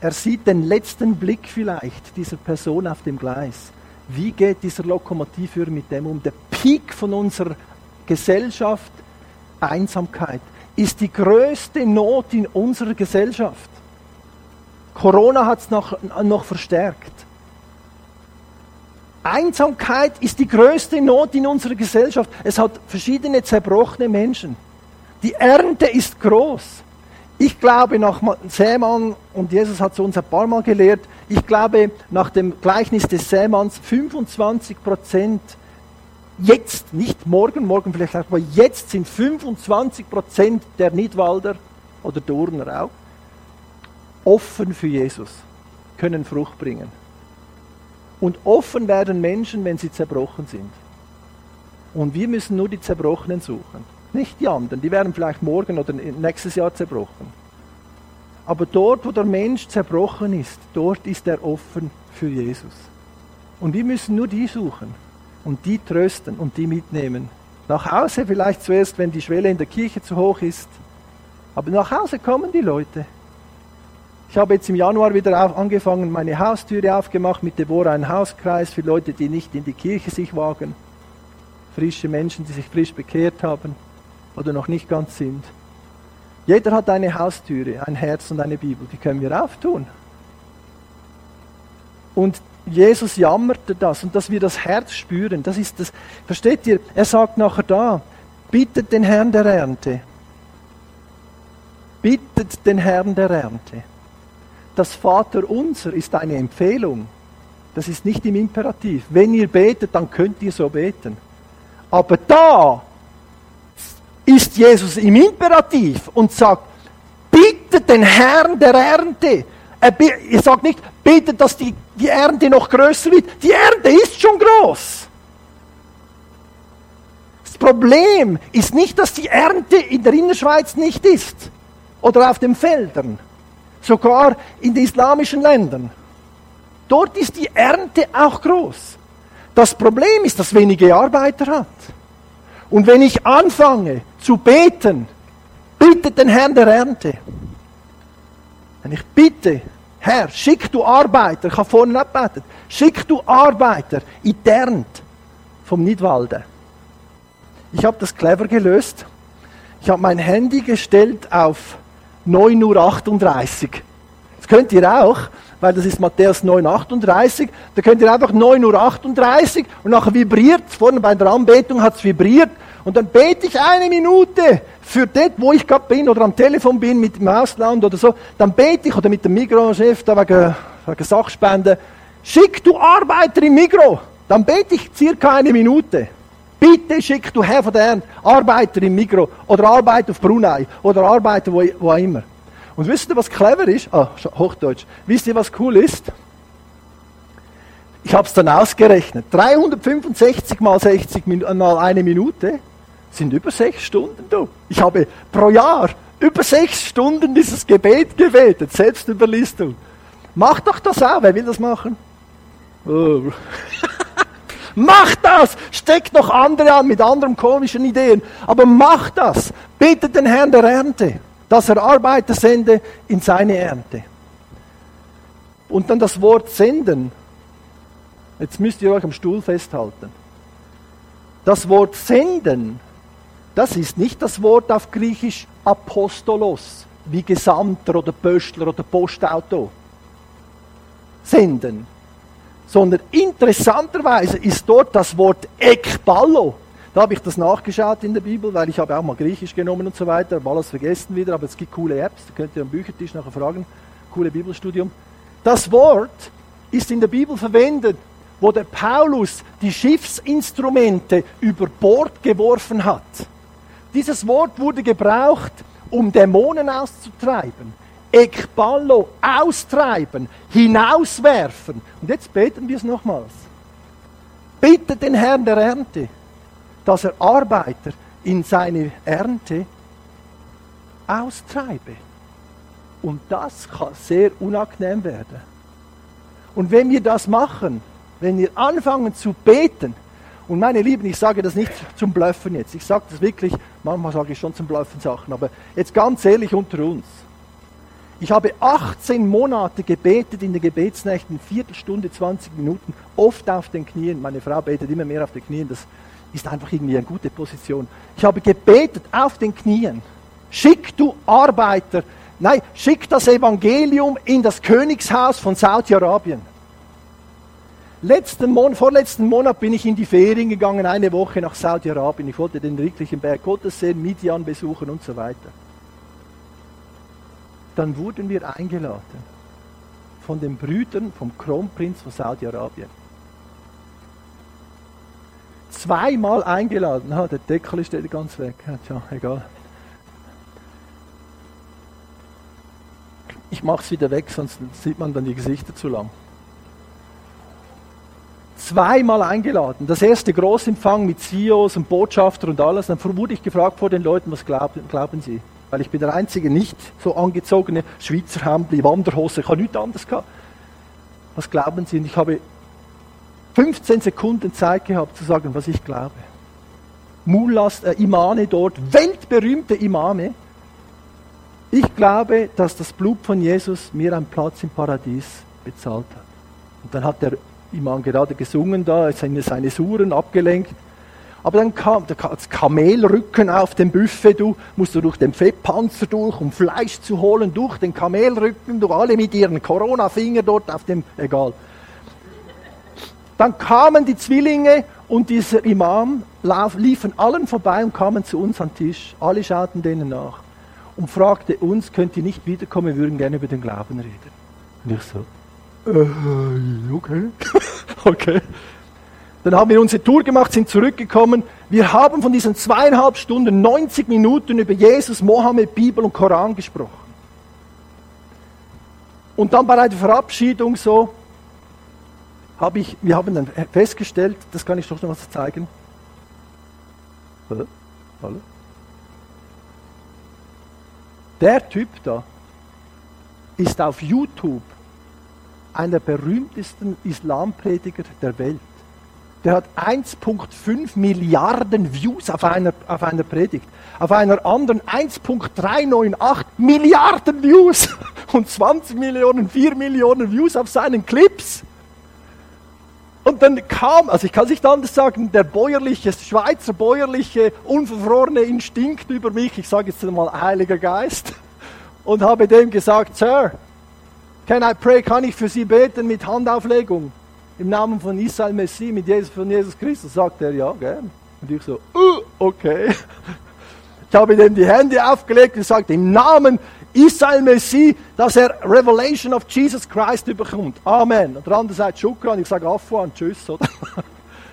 Er sieht den letzten Blick vielleicht dieser Person auf dem Gleis. Wie geht dieser Lokomotivführer mit dem um? Der Peak von unserer Gesellschaft, Einsamkeit, ist die größte Not in unserer Gesellschaft. Corona hat es noch, noch verstärkt. Einsamkeit ist die größte Not in unserer Gesellschaft. Es hat verschiedene zerbrochene Menschen. Die Ernte ist groß. Ich glaube nach Sämann, und Jesus hat es uns ein paar Mal gelehrt, ich glaube nach dem Gleichnis des Sämanns 25 Prozent jetzt, nicht morgen, morgen vielleicht, aber jetzt sind 25 Prozent der Nidwalder oder Dorner auch offen für Jesus, können Frucht bringen. Und offen werden Menschen, wenn sie zerbrochen sind. Und wir müssen nur die Zerbrochenen suchen. Nicht die anderen, die werden vielleicht morgen oder nächstes Jahr zerbrochen. Aber dort, wo der Mensch zerbrochen ist, dort ist er offen für Jesus. Und wir müssen nur die suchen und die trösten und die mitnehmen. Nach Hause vielleicht zuerst, wenn die Schwelle in der Kirche zu hoch ist. Aber nach Hause kommen die Leute. Ich habe jetzt im Januar wieder angefangen, meine Haustüre aufgemacht mit Deborah, einen Hauskreis für Leute, die nicht in die Kirche sich wagen. Frische Menschen, die sich frisch bekehrt haben oder noch nicht ganz sind. Jeder hat eine Haustüre, ein Herz und eine Bibel, die können wir auftun. Und Jesus jammerte das und dass wir das Herz spüren, das ist das, versteht ihr? Er sagt nachher da, bittet den Herrn der Ernte. Bittet den Herrn der Ernte das Vaterunser ist eine Empfehlung. Das ist nicht im Imperativ. Wenn ihr betet, dann könnt ihr so beten. Aber da ist Jesus im Imperativ und sagt, bittet den Herrn der Ernte. Er, er sagt nicht, betet, dass die, die Ernte noch größer wird. Die Ernte ist schon groß. Das Problem ist nicht, dass die Ernte in der Innerschweiz nicht ist oder auf den Feldern, sogar in den islamischen Ländern. Dort ist die Ernte auch groß. Das Problem ist, dass wenige Arbeiter hat. Und wenn ich anfange zu beten, bitte den Herrn der Ernte. Wenn ich bitte, Herr, schick du Arbeiter, ich habe vorhin abgebetet, schick du Arbeiter in die Ernte vom Nidwalde. Ich habe das clever gelöst. Ich habe mein Handy gestellt auf 9.38 Uhr. Das könnt ihr auch, weil das ist Matthäus 9.38. Da könnt ihr einfach 9.38 Uhr und nachher vibriert Vorne bei der Anbetung hat es vibriert. Und dann bete ich eine Minute für das, wo ich gerade bin oder am Telefon bin mit dem Ausland oder so. Dann bete ich oder mit dem Mikrochef da wegen, wegen Sachspenden. Schick du Arbeiter im Mikro. Dann bete ich circa eine Minute. Bitte schick du Herr von der Arbeiter im Mikro oder Arbeiter auf Brunei oder Arbeiter wo, wo immer. Und wisst ihr, was clever ist? Ah, Hochdeutsch. Wisst ihr, was cool ist? Ich habe es dann ausgerechnet. 365 mal 60 mal eine Minute sind über sechs Stunden. Du. Ich habe pro Jahr über sechs Stunden dieses Gebet gebetet, Selbstüberlistung. Mach doch das auch. Wer will das machen? Oh. Mach das! Steck noch andere an mit anderen komischen Ideen. Aber mach das! Bitte den Herrn der Ernte, dass er Arbeiter sende in seine Ernte. Und dann das Wort senden. Jetzt müsst ihr euch am Stuhl festhalten. Das Wort senden, das ist nicht das Wort auf Griechisch Apostolos, wie Gesandter oder Pöstler oder Postauto. Senden sondern interessanterweise ist dort das Wort Ekballo. Da habe ich das nachgeschaut in der Bibel, weil ich habe auch mal Griechisch genommen und so weiter, habe alles vergessen wieder, aber es gibt coole Apps, da könnt ihr am Büchertisch nachher fragen, coole Bibelstudium. Das Wort ist in der Bibel verwendet, wo der Paulus die Schiffsinstrumente über Bord geworfen hat. Dieses Wort wurde gebraucht, um Dämonen auszutreiben. Ekballo, austreiben, hinauswerfen. Und jetzt beten wir es nochmals. Bitte den Herrn der Ernte, dass er Arbeiter in seine Ernte austreibe. Und das kann sehr unangenehm werden. Und wenn wir das machen, wenn wir anfangen zu beten, und meine Lieben, ich sage das nicht zum Blöffen jetzt, ich sage das wirklich, manchmal sage ich schon zum Blöffen Sachen, aber jetzt ganz ehrlich unter uns. Ich habe 18 Monate gebetet in den Gebetsnächten, Viertelstunde, 20 Minuten, oft auf den Knien. Meine Frau betet immer mehr auf den Knien, das ist einfach irgendwie eine gute Position. Ich habe gebetet auf den Knien. Schick du Arbeiter, nein, schick das Evangelium in das Königshaus von Saudi-Arabien. Letzten Monat, vorletzten Monat bin ich in die Ferien gegangen, eine Woche nach Saudi-Arabien. Ich wollte den wirklichen Berg Gottes sehen, Midian besuchen und so weiter dann wurden wir eingeladen von den Brüdern vom Kronprinz von Saudi-Arabien. Zweimal eingeladen. Ha, der Deckel steht ganz weg. Ja, egal. Ich mache es wieder weg, sonst sieht man dann die Gesichter zu lang. Zweimal eingeladen. Das erste Großempfang mit CEOs und Botschafter und alles. Dann wurde ich gefragt vor den Leuten, was glauben, glauben sie? Weil ich bin der einzige nicht so angezogene Schweizer Hemdli, Wanderhose, ich habe nichts anderes gehabt. Was glauben Sie? Und ich habe 15 Sekunden Zeit gehabt zu sagen, was ich glaube. Mullahs, äh, Imame dort, weltberühmte Imame. Ich glaube, dass das Blut von Jesus mir einen Platz im Paradies bezahlt hat. Und dann hat der Imam gerade gesungen da, seine, seine Suren abgelenkt. Aber dann kam das Kamelrücken auf dem Buffet, du musst du durch den Fettpanzer durch, um Fleisch zu holen, durch den Kamelrücken, durch alle mit ihren Corona-Finger dort auf dem, egal. Dann kamen die Zwillinge und dieser Imam liefen allen vorbei und kamen zu uns den Tisch. Alle schauten denen nach und fragte uns, könnt ihr nicht wiederkommen, wir würden gerne über den Glauben reden. Und ich so, äh, okay, okay. Dann haben wir unsere Tour gemacht, sind zurückgekommen. Wir haben von diesen zweieinhalb Stunden 90 Minuten über Jesus, Mohammed, Bibel und Koran gesprochen. Und dann bei der Verabschiedung so, habe ich, wir haben dann festgestellt, das kann ich doch noch was zeigen. Hallo? Der Typ da ist auf YouTube einer berühmtesten Islamprediger der Welt. Der hat 1,5 Milliarden Views auf einer, auf einer Predigt. Auf einer anderen 1,398 Milliarden Views und 20 Millionen, 4 Millionen Views auf seinen Clips. Und dann kam, also ich kann es nicht anders sagen, der bäuerliche, Schweizer bäuerliche, unverfrorene Instinkt über mich, ich sage jetzt mal Heiliger Geist, und habe dem gesagt, Sir, can I pray, kann ich für Sie beten mit Handauflegung? Im Namen von Israel Messi, mit Jesus, von Jesus Christus, sagt er, ja, gern. Und ich so, uh, okay. Ich habe ihm die Hände aufgelegt und gesagt, im Namen Israel Messi, dass er Revelation of Jesus Christ überkommt. Amen. Und der andere sagt Schukran, ich sage Afwan, tschüss. Oder?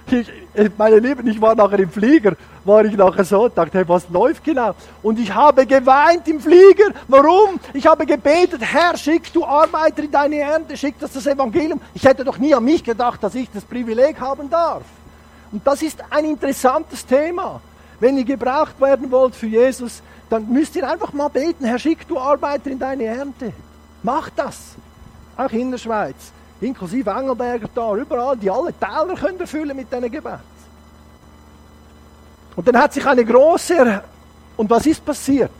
Ich, meine Lieben, ich war nachher im Flieger, war ich nachher so, dachte, hey, was läuft genau? Und ich habe geweint im Flieger. Warum? Ich habe gebetet, Herr, schick du Arbeiter in deine Ernte, schick das das Evangelium. Ich hätte doch nie an mich gedacht, dass ich das Privileg haben darf. Und das ist ein interessantes Thema. Wenn ihr gebraucht werden wollt für Jesus, dann müsst ihr einfach mal beten, Herr, schick du Arbeiter in deine Ernte. Mach das. Auch in der Schweiz. Inklusive Engelberger da, überall, die alle Täler können erfüllen mit diesen Gebeten. Und dann hat sich eine große, und was ist passiert?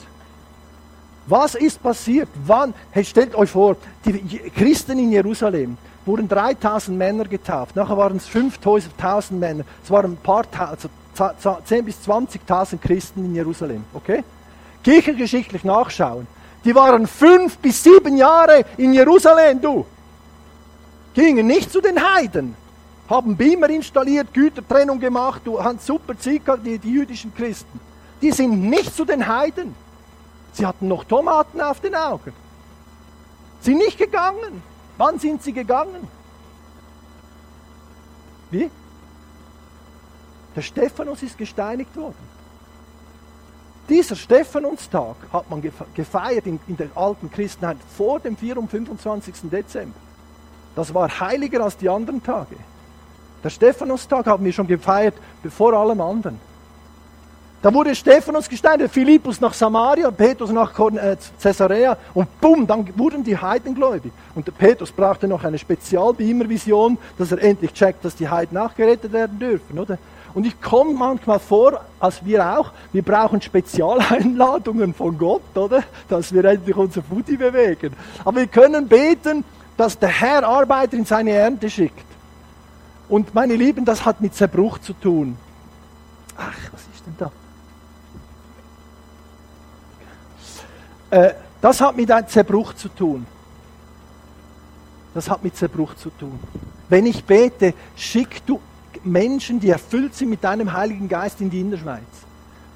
Was ist passiert? Wann? Hey, stellt euch vor, die Christen in Jerusalem wurden 3000 Männer getauft. Nachher waren es 5000 Männer. Es waren ein paar, also 10 bis 20.000 Christen in Jerusalem. Okay? kirchengeschichtlich nachschauen, die waren fünf bis sieben Jahre in Jerusalem, du. Gingen nicht zu den Heiden, haben Beamer installiert, Gütertrennung gemacht, du hast super Zeit die, die jüdischen Christen. Die sind nicht zu den Heiden. Sie hatten noch Tomaten auf den Augen. Sind nicht gegangen. Wann sind sie gegangen? Wie? Der Stephanus ist gesteinigt worden. Dieser Stephanustag hat man gefeiert in, in, der alten Christenheit vor dem 4. und 25. Dezember. Das war heiliger als die anderen Tage. Der Stephanustag haben wir schon gefeiert vor allem anderen. Da wurde Stephanus gesteinigt, Philippus nach Samaria, Petrus nach äh, Caesarea und bumm, dann wurden die Heiden gläubig. Und Petrus brauchte noch eine Spezialbeamer-Vision, dass er endlich checkt, dass die Heiden nachgerettet werden dürfen, oder? Und ich komme manchmal vor, als wir auch, wir brauchen Spezialeinladungen von Gott, oder? Dass wir endlich unser Futi bewegen. Aber wir können beten, dass der Herr Arbeiter in seine Ernte schickt. Und meine Lieben, das hat mit Zerbruch zu tun. Ach, was ist denn da? Äh, das hat mit einem Zerbruch zu tun. Das hat mit Zerbruch zu tun. Wenn ich bete, schick du Menschen, die erfüllt sind mit deinem Heiligen Geist in die Innerschweiz.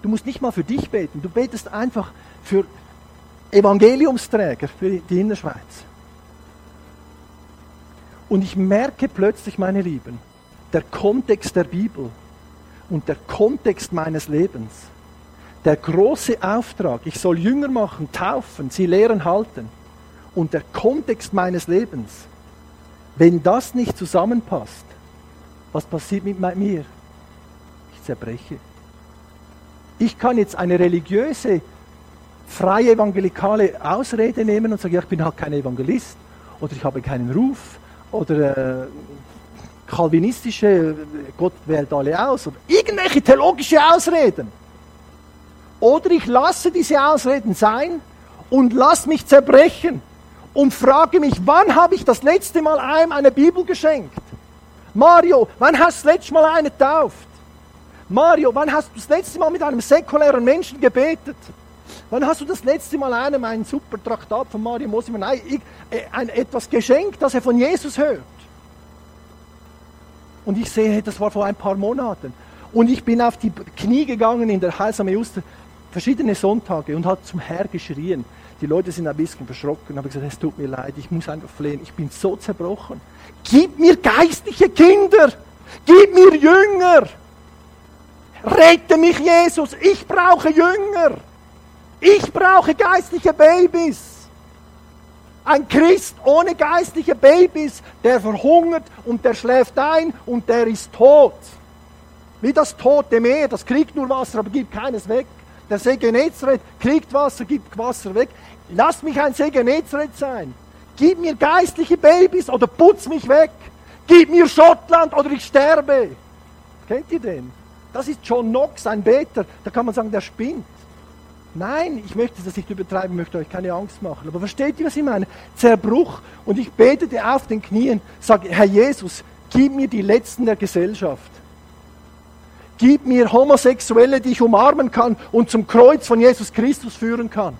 Du musst nicht mal für dich beten, du betest einfach für Evangeliumsträger für die Innerschweiz. Und ich merke plötzlich, meine Lieben, der Kontext der Bibel und der Kontext meines Lebens, der große Auftrag, ich soll Jünger machen, taufen, sie lehren halten, und der Kontext meines Lebens, wenn das nicht zusammenpasst, was passiert mit mir? Ich zerbreche. Ich kann jetzt eine religiöse, freie evangelikale Ausrede nehmen und sagen, ja, ich bin halt kein Evangelist oder ich habe keinen Ruf oder äh, kalvinistische, Gott wählt alle aus oder irgendwelche theologische Ausreden. Oder ich lasse diese Ausreden sein und lasse mich zerbrechen und frage mich, wann habe ich das letzte Mal einem eine Bibel geschenkt? Mario, wann hast du das letzte Mal einen getauft? Mario, wann hast du das letzte Mal mit einem säkulären Menschen gebetet? Wann hast du das letzte Mal einem ein super Traktat von Mario Mosimann, ein, äh, ein, etwas geschenkt, das er von Jesus hört? Und ich sehe, das war vor ein paar Monaten. Und ich bin auf die Knie gegangen in der Heilsame Juster, verschiedene Sonntage und hat zum Herr geschrien. Die Leute sind ein bisschen verschrocken, habe gesagt, es tut mir leid, ich muss einfach flehen, ich bin so zerbrochen. Gib mir geistliche Kinder. Gib mir Jünger. Rette mich, Jesus. Ich brauche Jünger. Ich brauche geistliche Babys. Ein Christ ohne geistliche Babys, der verhungert und der schläft ein und der ist tot. Wie das tote Meer, das kriegt nur Wasser, aber gibt keines weg. Der See Genezareth kriegt Wasser, gibt Wasser weg. Lass mich ein See Genezareth sein. Gib mir geistliche Babys oder putz mich weg. Gib mir Schottland oder ich sterbe. Kennt ihr den? Das ist John Knox, ein Beter. Da kann man sagen, der spinnt. Nein, ich möchte das nicht übertreiben, möchte euch keine Angst machen. Aber versteht ihr, was ich meine? Zerbruch. Und ich betete auf den Knien, sage, Herr Jesus, gib mir die Letzten der Gesellschaft. Gib mir Homosexuelle, die ich umarmen kann und zum Kreuz von Jesus Christus führen kann.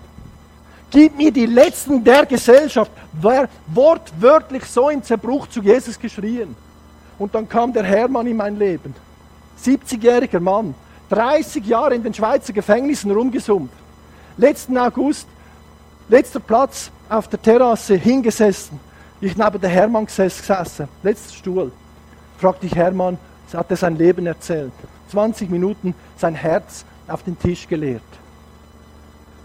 Gib mir die Letzten der Gesellschaft. Wer wortwörtlich so im Zerbruch zu Jesus geschrien. Und dann kam der Hermann in mein Leben. 70-jähriger Mann, 30 Jahre in den Schweizer Gefängnissen rumgesumpft. Letzten August, letzter Platz auf der Terrasse, hingesessen. Ich neben der Hermann gesessen, letzter Stuhl. Fragte ich Hermann, hat er sein Leben erzählt. 20 Minuten sein Herz auf den Tisch geleert.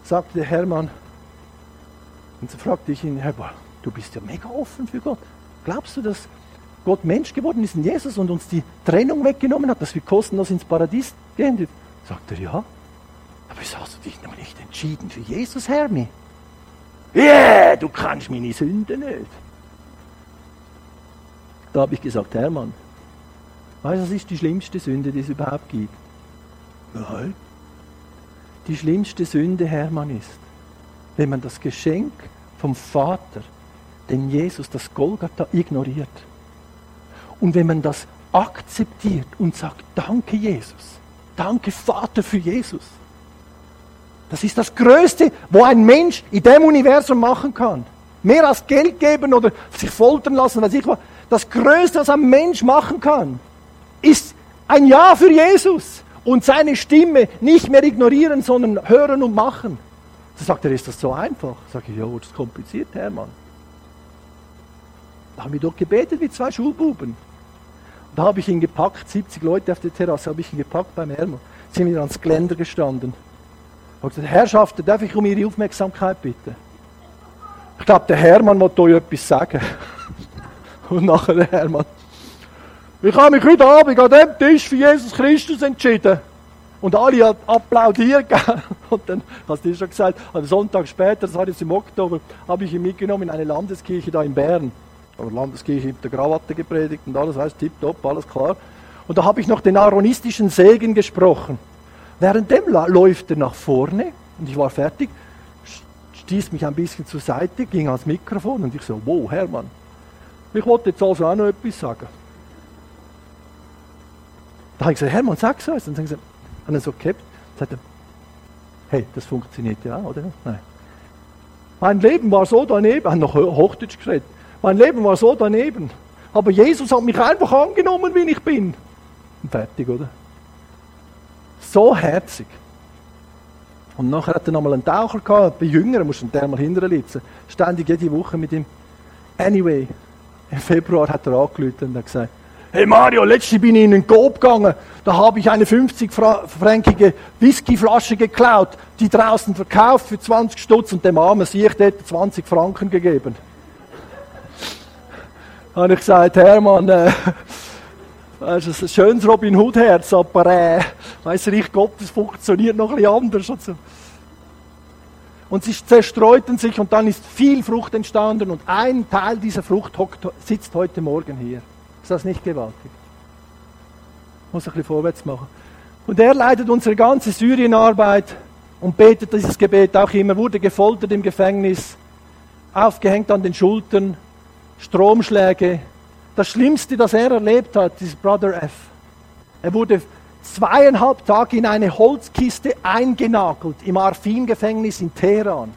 Sagte der Hermann, und so fragte ich ihn, Herr, du bist ja mega offen für Gott. Glaubst du, dass Gott Mensch geworden ist in Jesus und uns die Trennung weggenommen hat, dass wir kostenlos ins Paradies gehen dürfen? Sagt er, ja. Wieso hast du dich noch nicht entschieden für Jesus, Hermi? Yeah, du kannst meine Sünde nicht. Da habe ich gesagt, Hermann, weißt du, was ist die schlimmste Sünde, die es überhaupt gibt? Nein. Die schlimmste Sünde, Hermann, ist, wenn man das Geschenk vom Vater, den Jesus, das Golgatha, ignoriert. Und wenn man das akzeptiert und sagt, danke Jesus, danke Vater für Jesus. Das ist das Größte, wo ein Mensch in dem Universum machen kann. Mehr als Geld geben oder sich foltern lassen, weiß ich was. Das Größte, was ein Mensch machen kann, ist ein Ja für Jesus und seine Stimme nicht mehr ignorieren, sondern hören und machen. Da sagt er, ist das so einfach? Sag ich, ja, das ist kompliziert, Hermann. Da haben wir doch gebetet wie zwei Schulbuben. Da habe ich ihn gepackt, 70 Leute auf der Terrasse, habe ich ihn gepackt beim Hermann. Sind wir ans Geländer gestanden. Habe gesagt, Herrschaften, darf ich um Ihre Aufmerksamkeit bitten? Ich glaube, der Hermann wollte euch etwas sagen. Und nachher der Hermann. Ich habe mich heute Abend an dem Tisch für Jesus Christus entschieden. Und alle haben applaudiert. Und dann, hast du schon gesagt, am Sonntag später, das war jetzt im Oktober, habe ich ihn mitgenommen in eine Landeskirche da in Bern oder Landeskirche mit der Krawatte gepredigt und alles heißt tipptopp, alles klar. Und da habe ich noch den aaronistischen Segen gesprochen. Währenddem läuft er nach vorne und ich war fertig, stieß mich ein bisschen zur Seite, ging ans Mikrofon und ich so, wow, Hermann, ich wollte jetzt also auch noch etwas sagen. Da habe ich gesagt, Hermann, sag so. Und dann haben sie, so gehabt, sagt er, hey, das funktioniert ja oder? Nein. Mein Leben war so daneben, haben noch Hochdeutsch geredet. Mein Leben war so daneben. Aber Jesus hat mich einfach angenommen, wie ich bin. Und fertig, oder? So herzig. Und nachher hat er nochmal einen Taucher gehabt, bei Jüngeren, musst du den mal hinterlitzen. Ständig jede Woche mit ihm. Anyway, im Februar hat er angelötet und hat gesagt, Hey Mario, letztens bin ich in den Coop gegangen, da habe ich eine 50-fränkige Whiskyflasche geklaut, die draußen verkauft für 20 Stutz und dem armen Sieg dort 20 Franken gegeben habe ich gesagt, Hermann, äh, das ist ein schönes Robin Hood-Herz, aber äh, weiss Reich Gottes funktioniert noch bisschen anders. Und, so. und sie zerstreuten sich und dann ist viel Frucht entstanden und ein Teil dieser Frucht hockt, sitzt heute Morgen hier. Ist das nicht gewaltig? Ich muss ein bisschen vorwärts machen. Und er leitet unsere ganze Syrienarbeit und betet dieses Gebet auch immer, wurde gefoltert im Gefängnis, aufgehängt an den Schultern, Stromschläge. Das Schlimmste, das er erlebt hat, ist Brother F. Er wurde zweieinhalb Tage in eine Holzkiste eingenagelt im Arfin-Gefängnis in Teheran.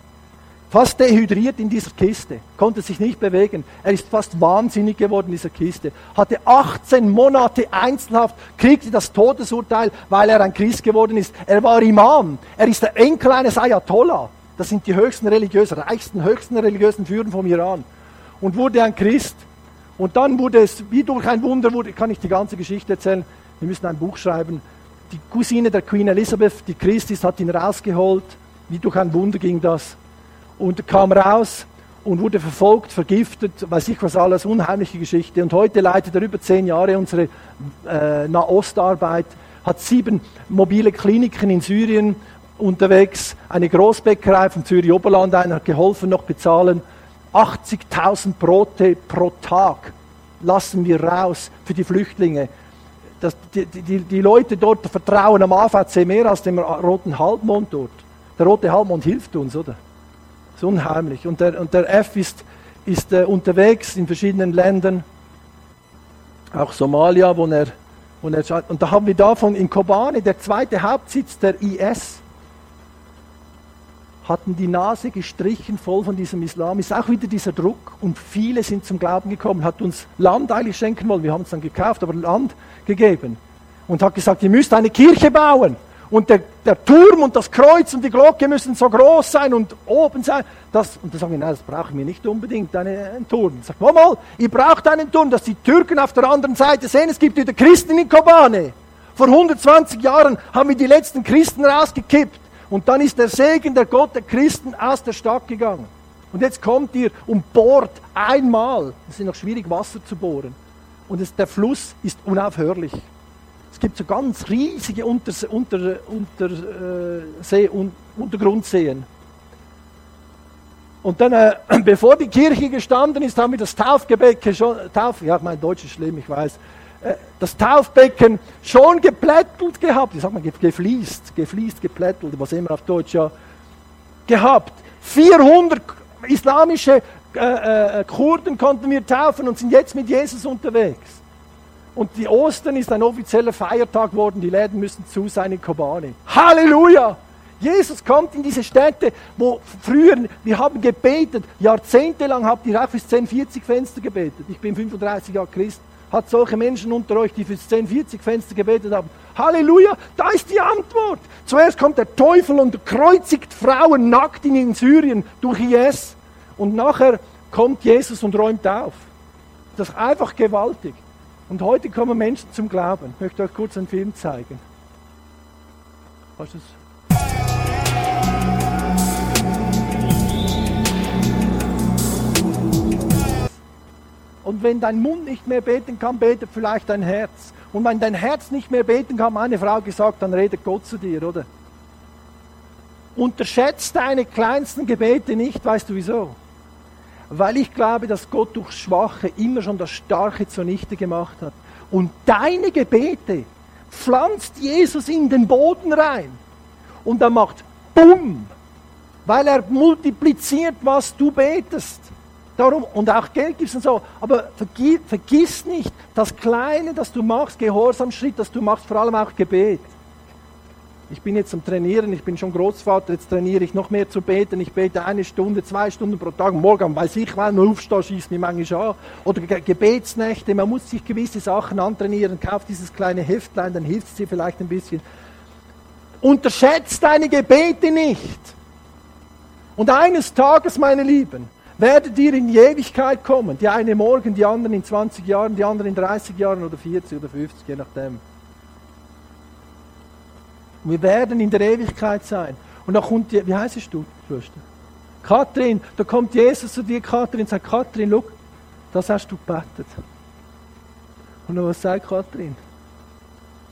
Fast dehydriert in dieser Kiste, konnte sich nicht bewegen. Er ist fast wahnsinnig geworden in dieser Kiste. Hatte 18 Monate Einzelhaft, kriegte das Todesurteil, weil er ein Christ geworden ist. Er war Imam. Er ist der Enkel eines Ayatollah. Das sind die höchsten religiösen, reichsten, höchsten religiösen Führer vom Iran und wurde ein Christ. Und dann wurde es, wie durch ein Wunder, wurde, kann ich die ganze Geschichte erzählen. Wir müssen ein Buch schreiben. Die Cousine der Queen Elizabeth, die Christ ist, hat ihn rausgeholt. Wie durch ein Wunder ging das. Und kam raus und wurde verfolgt, vergiftet, weiß ich was alles, unheimliche Geschichte. Und heute leitet er über zehn Jahre unsere äh, Nahostarbeit, hat sieben mobile Kliniken in Syrien unterwegs, eine Großbäckerei vom Zürich Oberland, einer hat geholfen, noch bezahlen. 80.000 Brote pro Tag lassen wir raus für die Flüchtlinge. Das, die, die, die Leute dort vertrauen am AVC mehr als dem Roten Halbmond dort. Der Rote Halbmond hilft uns, oder? Das ist unheimlich. Und der, und der F ist, ist äh, unterwegs in verschiedenen Ländern, auch Somalia, wo er, wo er, und da haben wir davon in Kobane, der zweite Hauptsitz der IS, hatten die Nase gestrichen voll von diesem Islam. Ist auch wieder dieser Druck und viele sind zum Glauben gekommen, hat uns Land eigentlich schenken wollen. Wir haben es dann gekauft, aber Land gegeben und hat gesagt, ihr müsst eine Kirche bauen. Und der, der Turm und das Kreuz und die Glocke müssen so groß sein und oben sein. Das, und dann sagen wir, nein, das brauchen wir nicht unbedingt, eine, einen Turm. Sagt, mal, mal, ihr braucht einen Turm, dass die Türken auf der anderen Seite sehen, es gibt wieder Christen in Kobane. Vor 120 Jahren haben wir die letzten Christen rausgekippt. Und dann ist der Segen der Gott der Christen aus der Stadt gegangen. Und jetzt kommt ihr und bohrt einmal. Es ist noch schwierig, Wasser zu bohren. Und es, der Fluss ist unaufhörlich. Es gibt so ganz riesige Unter, Unter, Unter, äh, See, un, Untergrundseen. Und dann, äh, bevor die Kirche gestanden ist, haben wir das Taufgebäck schon, Tauf, ja, mein Deutsch ist schlimm, ich weiß, das Taufbecken schon geplättelt gehabt. Ich sag mal, gefließt, gefließt, geplättelt, was immer auf Deutsch ja, gehabt. 400 islamische äh, äh, Kurden konnten wir taufen und sind jetzt mit Jesus unterwegs. Und die Ostern ist ein offizieller Feiertag geworden, die Läden müssen zu sein in Kobane. Halleluja! Jesus kommt in diese Städte, wo früher, wir haben gebetet, jahrzehntelang habt ihr auch fürs 1040 Fenster gebetet. Ich bin 35 Jahre Christ hat solche Menschen unter euch, die fürs 1040 Fenster gebetet haben. Halleluja, da ist die Antwort. Zuerst kommt der Teufel und kreuzigt Frauen nackt in Syrien durch IS. Und nachher kommt Jesus und räumt auf. Das ist einfach gewaltig. Und heute kommen Menschen zum Glauben. Ich möchte euch kurz einen Film zeigen. Hast du es? Und wenn dein Mund nicht mehr beten kann, betet vielleicht dein Herz. Und wenn dein Herz nicht mehr beten kann, meine Frau gesagt, dann redet Gott zu dir, oder? Unterschätzt deine kleinsten Gebete nicht, weißt du wieso? Weil ich glaube, dass Gott durch Schwache immer schon das Starke zunichte gemacht hat. Und deine Gebete pflanzt Jesus in den Boden rein. Und er macht Bumm, weil er multipliziert, was du betest. Darum, und auch Geld gibst und so. Aber vergiss, vergiss nicht, das Kleine, das du machst, Gehorsamschritt, das du machst, vor allem auch Gebet. Ich bin jetzt am Trainieren, ich bin schon Großvater, jetzt trainiere ich noch mehr zu beten. Ich bete eine Stunde, zwei Stunden pro Tag. Morgen weiß ich, wenn man aufsteht, schießt mich manchmal an. Oder Gebetsnächte, man muss sich gewisse Sachen antrainieren. Kauf dieses kleine Heftlein, dann hilft es dir vielleicht ein bisschen. Unterschätzt deine Gebete nicht. Und eines Tages, meine Lieben, werdet ihr in die Ewigkeit kommen. Die eine morgen, die anderen in 20 Jahren, die anderen in 30 Jahren oder 40 oder 50, je nachdem. Und wir werden in der Ewigkeit sein. Und da kommt, die, wie heißt du, Schwester? Kathrin, da kommt Jesus zu dir, Kathrin, und sagt, Kathrin, schau, das hast du gebetet. Und dann was sagt Kathrin?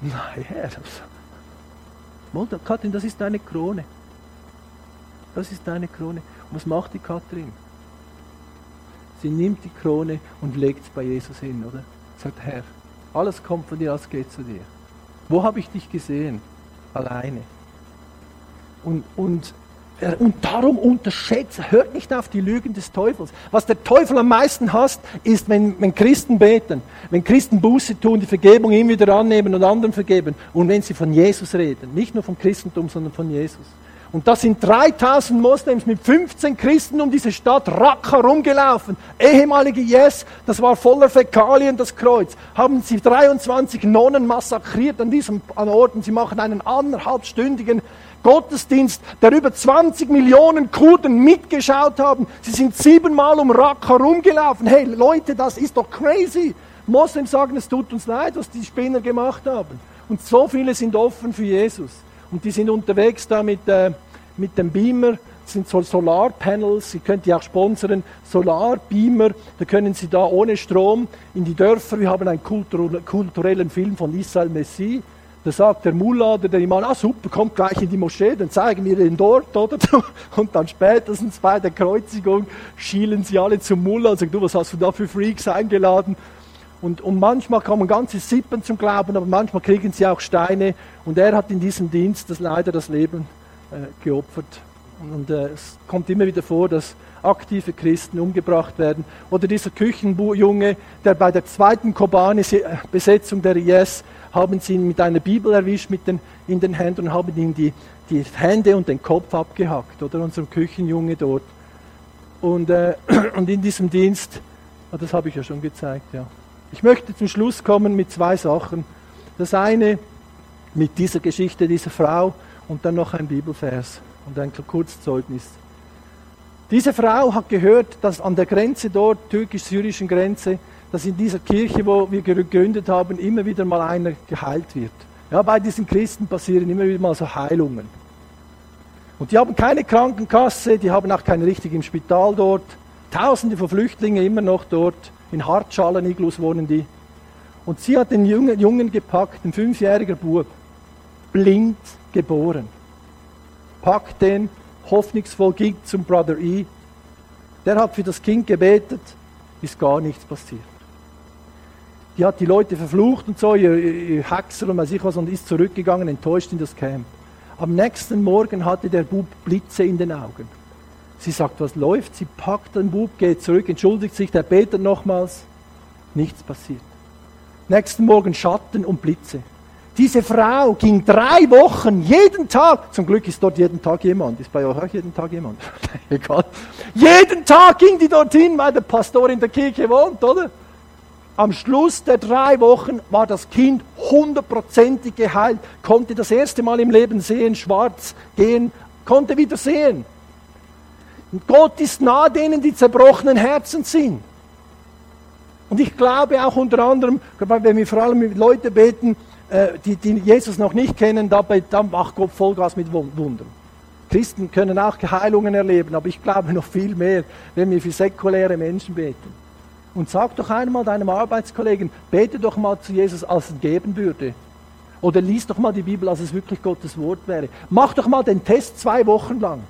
Nein, Herr. Kathrin, das ist deine Krone. Das ist deine Krone. Und was macht die Kathrin? Sie nimmt die Krone und legt es bei Jesus hin, oder? Sagt, Herr, alles kommt von dir, alles geht zu dir. Wo habe ich dich gesehen? Alleine. Und, und, äh, und darum unterschätzt, hört nicht auf die Lügen des Teufels. Was der Teufel am meisten hasst, ist, wenn, wenn Christen beten, wenn Christen Buße tun, die Vergebung ihm wieder annehmen und anderen vergeben und wenn sie von Jesus reden. Nicht nur vom Christentum, sondern von Jesus. Und da sind 3000 Moslems mit 15 Christen um diese Stadt Raqqa rumgelaufen. Ehemalige Yes, das war voller Fäkalien, das Kreuz. Haben sie 23 Nonnen massakriert an diesem an Ort und sie machen einen anderthalbstündigen Gottesdienst, der über 20 Millionen Kurden mitgeschaut haben. Sie sind siebenmal um Raqqa rumgelaufen. Hey Leute, das ist doch crazy. Moslems sagen, es tut uns leid, was die Spinner gemacht haben. Und so viele sind offen für Jesus. Und die sind unterwegs da mit, äh, mit dem Beamer. Sind so Solarpanels, Sie können die auch sponsern, Solarbeamer, da können Sie da ohne Strom in die Dörfer, wir haben einen kulturellen Film von Israel Messi, da sagt der Mullah oder der Imam, ah super, kommt gleich in die Moschee, dann zeigen wir den dort, oder? Und dann spätestens bei der Kreuzigung schielen sie alle zum Mullah und sagen, du, was hast du da für Freaks eingeladen? Und, und manchmal kommen ganze Sippen zum Glauben, aber manchmal kriegen sie auch Steine. Und er hat in diesem Dienst das leider das Leben äh, geopfert. Und äh, es kommt immer wieder vor, dass aktive Christen umgebracht werden. Oder dieser Küchenjunge, der bei der zweiten Kobane-Besetzung der IS haben sie ihn mit einer Bibel erwischt mit den, in den Händen und haben ihm die, die Hände und den Kopf abgehackt. Oder unserem Küchenjunge dort. Und, äh, und in diesem Dienst, oh, das habe ich ja schon gezeigt, ja. Ich möchte zum Schluss kommen mit zwei Sachen. Das eine mit dieser Geschichte dieser Frau und dann noch ein Bibelvers und ein Kurzzeugnis. Diese Frau hat gehört, dass an der Grenze dort, türkisch-syrischen Grenze, dass in dieser Kirche, wo wir gegründet haben, immer wieder mal einer geheilt wird. Ja, bei diesen Christen passieren immer wieder mal so Heilungen. Und die haben keine Krankenkasse, die haben auch kein richtiges Spital dort. Tausende von Flüchtlingen immer noch dort. In Hartschalen-Iglus wohnen die. Und sie hat den Jungen, Jungen gepackt, ein fünfjähriger Bub, blind geboren. Packt den, hoffnungsvoll ging zum Brother E. Der hat für das Kind gebetet, ist gar nichts passiert. Die hat die Leute verflucht und so, ihr, ihr Hexer und weiß ich was, und ist zurückgegangen, enttäuscht in das Camp. Am nächsten Morgen hatte der Bub Blitze in den Augen. Sie sagt, was läuft? Sie packt den Bub, geht zurück, entschuldigt sich, der betet nochmals. Nichts passiert. Nächsten Morgen Schatten und Blitze. Diese Frau ging drei Wochen, jeden Tag, zum Glück ist dort jeden Tag jemand, ist bei euch auch jeden Tag jemand? Egal. Jeden Tag ging die dorthin, weil der Pastor in der Kirche wohnt, oder? Am Schluss der drei Wochen war das Kind hundertprozentig geheilt, konnte das erste Mal im Leben sehen, schwarz gehen, konnte wieder sehen. Und Gott ist nah denen, die zerbrochenen Herzen sind. Und ich glaube auch unter anderem, wenn wir vor allem mit Leuten beten, äh, die, die Jesus noch nicht kennen, dann macht Gott Vollgas mit Wundern. Christen können auch Heilungen erleben, aber ich glaube noch viel mehr, wenn wir für säkuläre Menschen beten. Und sag doch einmal deinem Arbeitskollegen, bete doch mal zu Jesus, als es geben würde. Oder lies doch mal die Bibel, als es wirklich Gottes Wort wäre. Mach doch mal den Test zwei Wochen lang.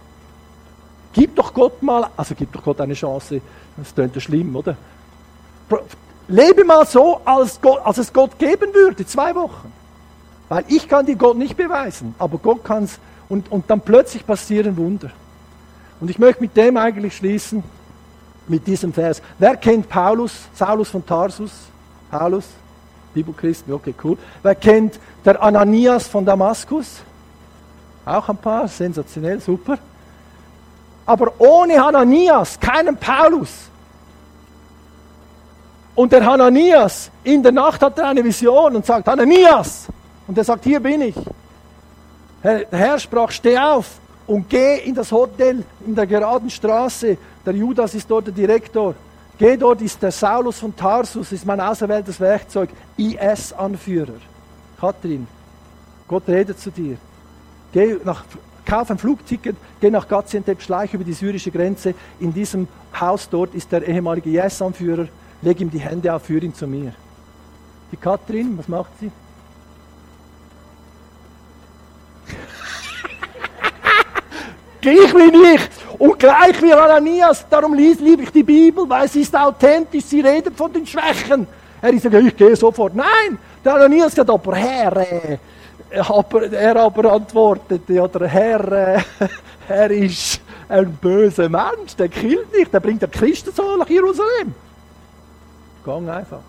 Gib doch Gott mal, also gib doch Gott eine Chance. Das klingt ja schlimm, oder? Lebe mal so, als, Gott, als es Gott geben würde, zwei Wochen. Weil ich kann dir Gott nicht beweisen, aber Gott kann es. Und, und dann plötzlich passieren Wunder. Und ich möchte mit dem eigentlich schließen, mit diesem Vers. Wer kennt Paulus, Saulus von Tarsus? Paulus? Bibelchristen, okay, cool. Wer kennt der Ananias von Damaskus? Auch ein paar, sensationell, super. Aber ohne Hananias, keinen Paulus. Und der Hananias, in der Nacht hat er eine Vision und sagt, Hananias! Und er sagt, hier bin ich. Der Herr sprach, steh auf und geh in das Hotel in der geraden Straße. Der Judas ist dort der Direktor. Geh dort, ist der Saulus von Tarsus, ist mein auserwähltes Werkzeug, IS-Anführer. Kathrin, Gott redet zu dir. Geh nach kauf ein Flugticket, geh nach Gaziantep, schleich über die syrische Grenze. In diesem Haus dort ist der ehemalige IS-Anführer. Leg ihm die Hände auf, führ ihn zu mir. Die Katrin, was macht sie? gleich wie ich und gleich wie Ananias. Darum liebe ich die Bibel, weil sie ist authentisch, sie redet von den Schwächen. Er ist ich gehe sofort. Nein, der Ananias sagt, aber Herr, aber, er aber antwortet, ja, der Herr, äh, er ist ein böser Mensch, der killt nicht, der bringt den Christen so nach Jerusalem. Gang einfach.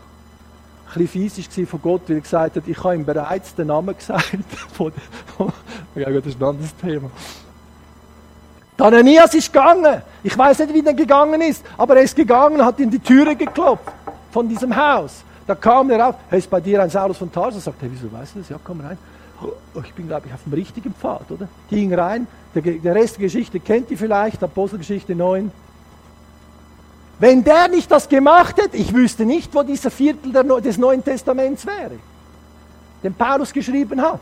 Ein bisschen fies war von Gott, weil er gesagt hat, ich habe ihm bereits den Namen gesagt. ja, das ist ein anderes Thema. Der Ananias ist gegangen. Ich weiß nicht, wie der gegangen ist, aber er ist gegangen und hat in die Türe geklopft von diesem Haus. Da kam er auf, hey, ist bei dir ein Saulus von Tarsus? Sagt, hey, wieso weißt du das? Ja, komm rein. Oh, ich bin, glaube ich, auf dem richtigen Pfad, oder? Ging rein. Der, der Rest der Geschichte kennt ihr vielleicht, Apostelgeschichte 9. Wenn der nicht das gemacht hätte, ich wüsste nicht, wo dieser Viertel des Neuen Testaments wäre, den Paulus geschrieben hat.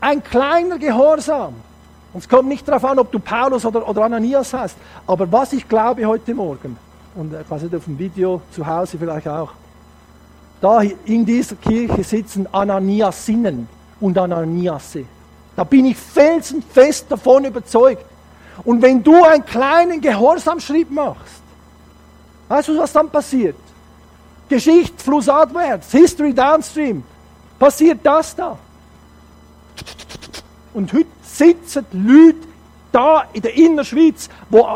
Ein kleiner Gehorsam Und es kommt nicht darauf an, ob du Paulus oder, oder Ananias hast. Aber was ich glaube heute Morgen, und weiß nicht, auf dem Video zu Hause vielleicht auch, da in dieser Kirche sitzen Ananiasinnen und Ananiasse. Da bin ich felsenfest davon überzeugt. Und wenn du einen kleinen Gehorsamschritt machst, weißt du, was dann passiert? Geschichte flussabwärts, History downstream, passiert das da. Und heute sitzen Leute da in der Innerschweiz, wo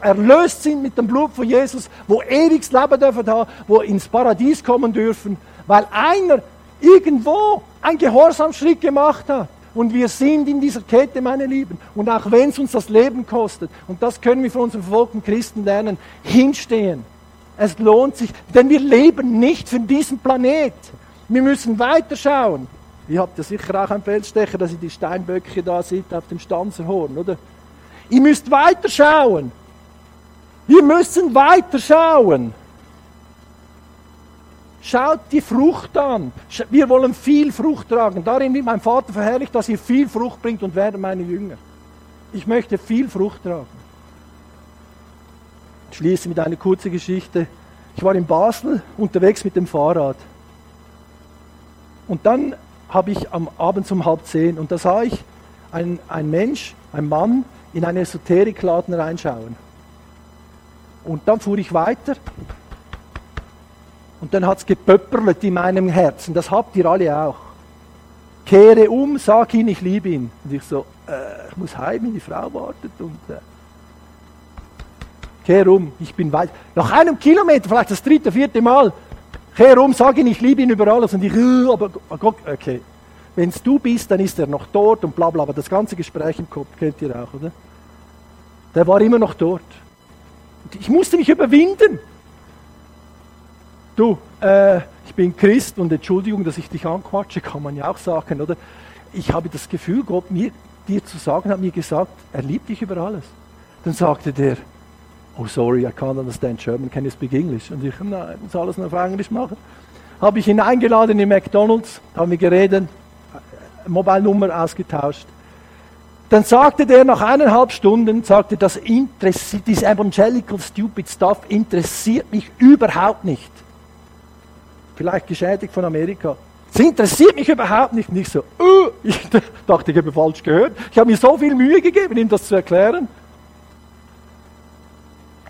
erlöst sind mit dem Blut von Jesus, wo ewiges Leben dürfen haben, wo ins Paradies kommen dürfen, weil einer irgendwo einen Gehorsamschritt gemacht hat. Und wir sind in dieser Kette, meine Lieben. Und auch wenn es uns das Leben kostet, und das können wir von unseren verfolgten Christen lernen, hinstehen. Es lohnt sich, denn wir leben nicht für diesen Planet. Wir müssen weiterschauen. Ihr habt ja sicher auch einen Feldstecher, dass ihr die Steinböcke da seht auf dem Stanzerhorn, oder? Ihr müsst weiterschauen. Wir müssen weiterschauen. Schaut die Frucht an. Wir wollen viel Frucht tragen. Darin wird mein Vater verherrlicht, dass ihr viel Frucht bringt und werden meine Jünger. Ich möchte viel Frucht tragen. Ich schließe mit einer kurzen Geschichte. Ich war in Basel unterwegs mit dem Fahrrad. Und dann habe ich am Abend um halb zehn und da sah ich ein, ein Mensch, ein Mann, in einen Esoterikladen reinschauen. Und dann fuhr ich weiter und dann hat es gepöpperlet in meinem Herzen. Das habt ihr alle auch. Kehre um, sag ihn, ich liebe ihn. Und ich so, äh, ich muss heim, meine Frau wartet. Und, äh, kehre um, ich bin weit. Nach einem Kilometer, vielleicht das dritte, vierte Mal, Kehr um, sag ihn, ich liebe ihn über alles. Und ich, äh, aber Gott, okay. Wenn es du bist, dann ist er noch dort und bla bla. Aber das ganze Gespräch im Kopf kennt ihr auch, oder? Der war immer noch dort. Ich musste mich überwinden. Du, äh, ich bin Christ und Entschuldigung, dass ich dich anquatsche, kann man ja auch sagen, oder? Ich habe das Gefühl, Gott mir dir zu sagen hat mir gesagt, er liebt dich über alles. Dann sagte der, oh sorry, I can't understand German, can you speak English? Und ich, nein, ich muss alles nur auf Englisch machen. Habe ich ihn eingeladen in McDonalds, haben wir geredet, Mobilnummer ausgetauscht. Dann sagte der nach eineinhalb Stunden, sagte, das interessiert, this evangelical stupid stuff interessiert mich überhaupt nicht. Vielleicht geschädigt von Amerika. Es interessiert mich überhaupt nicht. Nicht so, uh, ich dachte, ich habe falsch gehört. Ich habe mir so viel Mühe gegeben, ihm das zu erklären.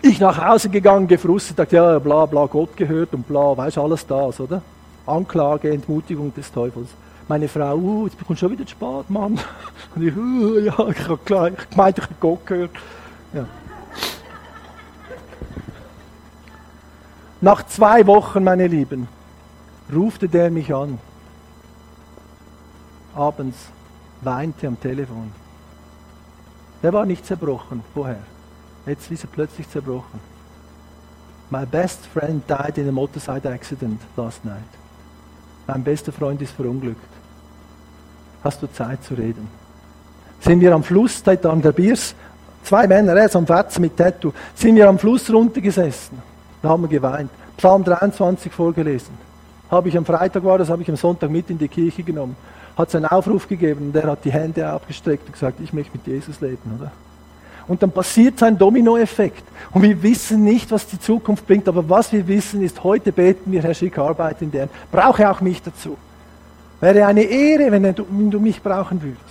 Ich nach Hause gegangen, gefrustet, dachte, ja, bla, bla, Gott gehört und bla, weißt alles das, oder? Anklage, Entmutigung des Teufels. Meine Frau, uh, jetzt bekommst du schon wieder zu spät, Mann. Und ich, uh, ja, ich habe klar, ich meinte, ich habe Gott gehört. Ja. Nach zwei Wochen, meine Lieben, rufte der mich an. Abends weinte am Telefon. Der war nicht zerbrochen vorher. Jetzt ist er plötzlich zerbrochen. My best friend died in a motorcycle accident last night. Mein bester Freund ist verunglückt. Hast du Zeit zu reden? Sind wir am Fluss, da an der Biers, zwei Männer, er ist am Fetzen mit Tattoo, sind wir am Fluss runtergesessen. Da haben wir geweint. Psalm 23 vorgelesen. Habe ich am Freitag war das, habe ich am Sonntag mit in die Kirche genommen. Hat seinen Aufruf gegeben und er hat die Hände abgestreckt und gesagt, ich möchte mit Jesus leben, oder? Und dann passiert so ein Dominoeffekt. Und wir wissen nicht, was die Zukunft bringt, aber was wir wissen ist, heute beten wir, Herr Schick, Arbeit in deren. Brauche auch mich dazu. Wäre eine Ehre, wenn du, wenn du mich brauchen würdest.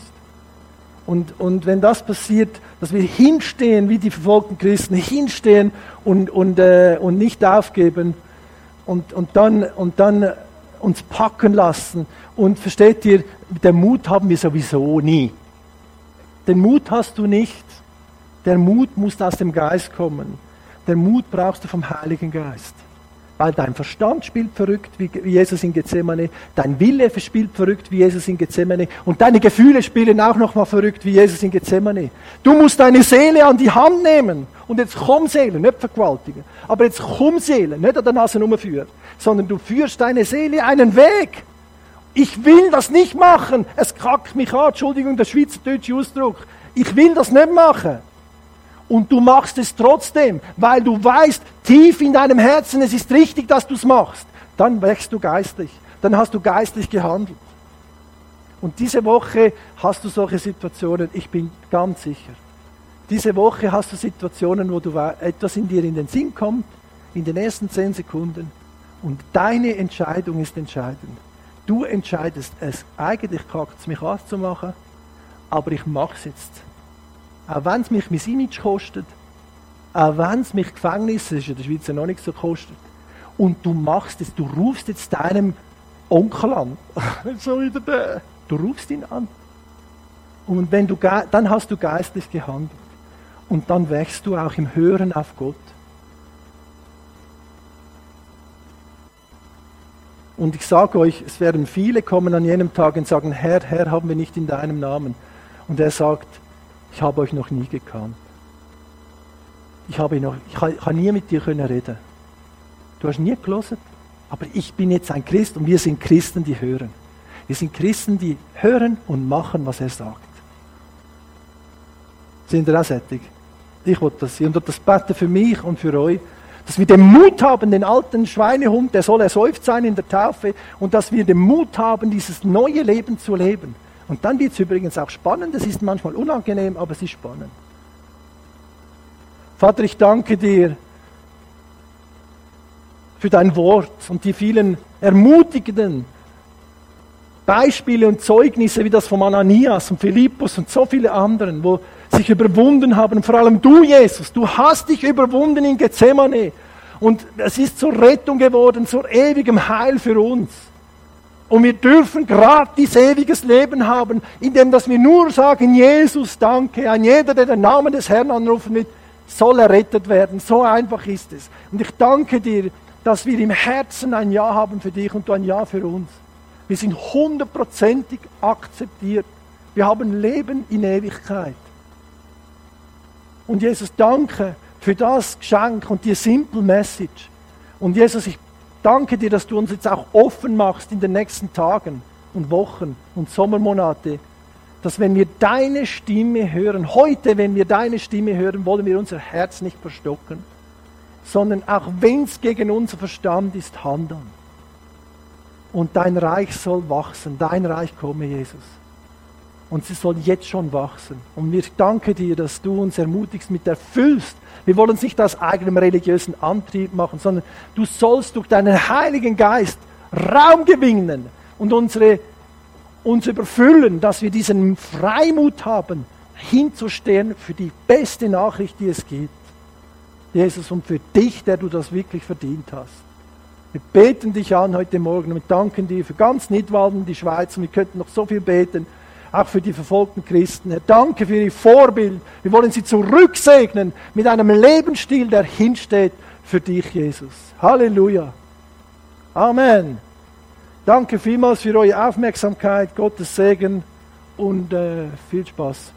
Und, und wenn das passiert, dass wir hinstehen, wie die verfolgten Christen, hinstehen und, und, äh, und nicht aufgeben und, und, dann, und dann uns packen lassen. Und versteht ihr, den Mut haben wir sowieso nie. Den Mut hast du nicht. Der Mut muss aus dem Geist kommen. Der Mut brauchst du vom Heiligen Geist. Weil dein Verstand spielt verrückt wie Jesus in Gethsemane, dein Wille spielt verrückt wie Jesus in Gethsemane und deine Gefühle spielen auch nochmal verrückt wie Jesus in Gethsemane. Du musst deine Seele an die Hand nehmen und jetzt komm Seele, nicht vergewaltigen, aber jetzt komm Seele, nicht an der Nase führen, sondern du führst deine Seele einen Weg. Ich will das nicht machen. Es kackt mich an, Entschuldigung, der schweizerdeutsche Ausdruck. Ich will das nicht machen und du machst es trotzdem, weil du weißt, tief in deinem Herzen, es ist richtig, dass du es machst, dann wächst du geistlich. Dann hast du geistlich gehandelt. Und diese Woche hast du solche Situationen, ich bin ganz sicher. Diese Woche hast du Situationen, wo du etwas in dir in den Sinn kommt, in den ersten zehn Sekunden. Und deine Entscheidung ist entscheidend. Du entscheidest es. Eigentlich kackt es mich auszumachen, aber ich mache es jetzt. Auch wenn es mich mein Image kostet, auch wenn es mich Gefängnis, das ist in der Schweiz ja noch nicht so kostet, und du machst es, du rufst jetzt deinem Onkel an. so wieder der. Du rufst ihn an. Und wenn du, dann hast du geistlich gehandelt. Und dann wächst du auch im Hören auf Gott. Und ich sage euch, es werden viele kommen an jenem Tag und sagen, Herr, Herr, haben wir nicht in deinem Namen. Und er sagt, ich habe euch noch nie gekannt. Ich habe, noch, ich habe nie mit dir können reden. Du hast nie gelesen. Aber ich bin jetzt ein Christ und wir sind Christen, die hören. Wir sind Christen, die hören und machen, was er sagt. Sind ihr auch sättig? Ich wollte das. Und das bete für mich und für euch, dass wir den Mut haben, den alten Schweinehund, der soll ersäuft sein in der Taufe, und dass wir den Mut haben, dieses neue Leben zu leben. Und dann wird es übrigens auch spannend, es ist manchmal unangenehm, aber es ist spannend. Vater, ich danke dir für dein Wort und die vielen ermutigenden Beispiele und Zeugnisse wie das von Ananias und Philippus und so viele anderen, wo sich überwunden haben. vor allem du, Jesus, du hast dich überwunden in Gethsemane. Und es ist zur Rettung geworden, zur ewigem Heil für uns. Und wir dürfen gratis ewiges Leben haben, indem dass wir nur sagen, Jesus, danke. Ein jeder, der den Namen des Herrn anrufen wird, soll errettet werden. So einfach ist es. Und ich danke dir, dass wir im Herzen ein Ja haben für dich und du ein Ja für uns. Wir sind hundertprozentig akzeptiert. Wir haben Leben in Ewigkeit. Und Jesus, danke für das Geschenk und die simple Message. Und Jesus, ich danke dir, dass du uns jetzt auch offen machst in den nächsten Tagen und Wochen und Sommermonate, dass wenn wir deine Stimme hören, heute, wenn wir deine Stimme hören, wollen wir unser Herz nicht verstocken, sondern auch wenn es gegen unser Verstand ist, handeln. Und dein Reich soll wachsen, dein Reich komme, Jesus. Und sie soll jetzt schon wachsen. Und wir danken dir, dass du uns ermutigst, mit erfüllst. Wir wollen es nicht aus eigenem religiösen Antrieb machen, sondern du sollst durch deinen Heiligen Geist Raum gewinnen und unsere, uns überfüllen, dass wir diesen Freimut haben, hinzustehen für die beste Nachricht, die es gibt. Jesus, und für dich, der du das wirklich verdient hast. Wir beten dich an heute Morgen und danken dir für ganz Nidwalden, die Schweiz und wir könnten noch so viel beten auch für die verfolgten Christen. Herr, danke für ihr Vorbild. Wir wollen sie zurücksegnen mit einem Lebensstil, der hinsteht für dich, Jesus. Halleluja. Amen. Danke vielmals für eure Aufmerksamkeit, Gottes Segen und äh, viel Spaß.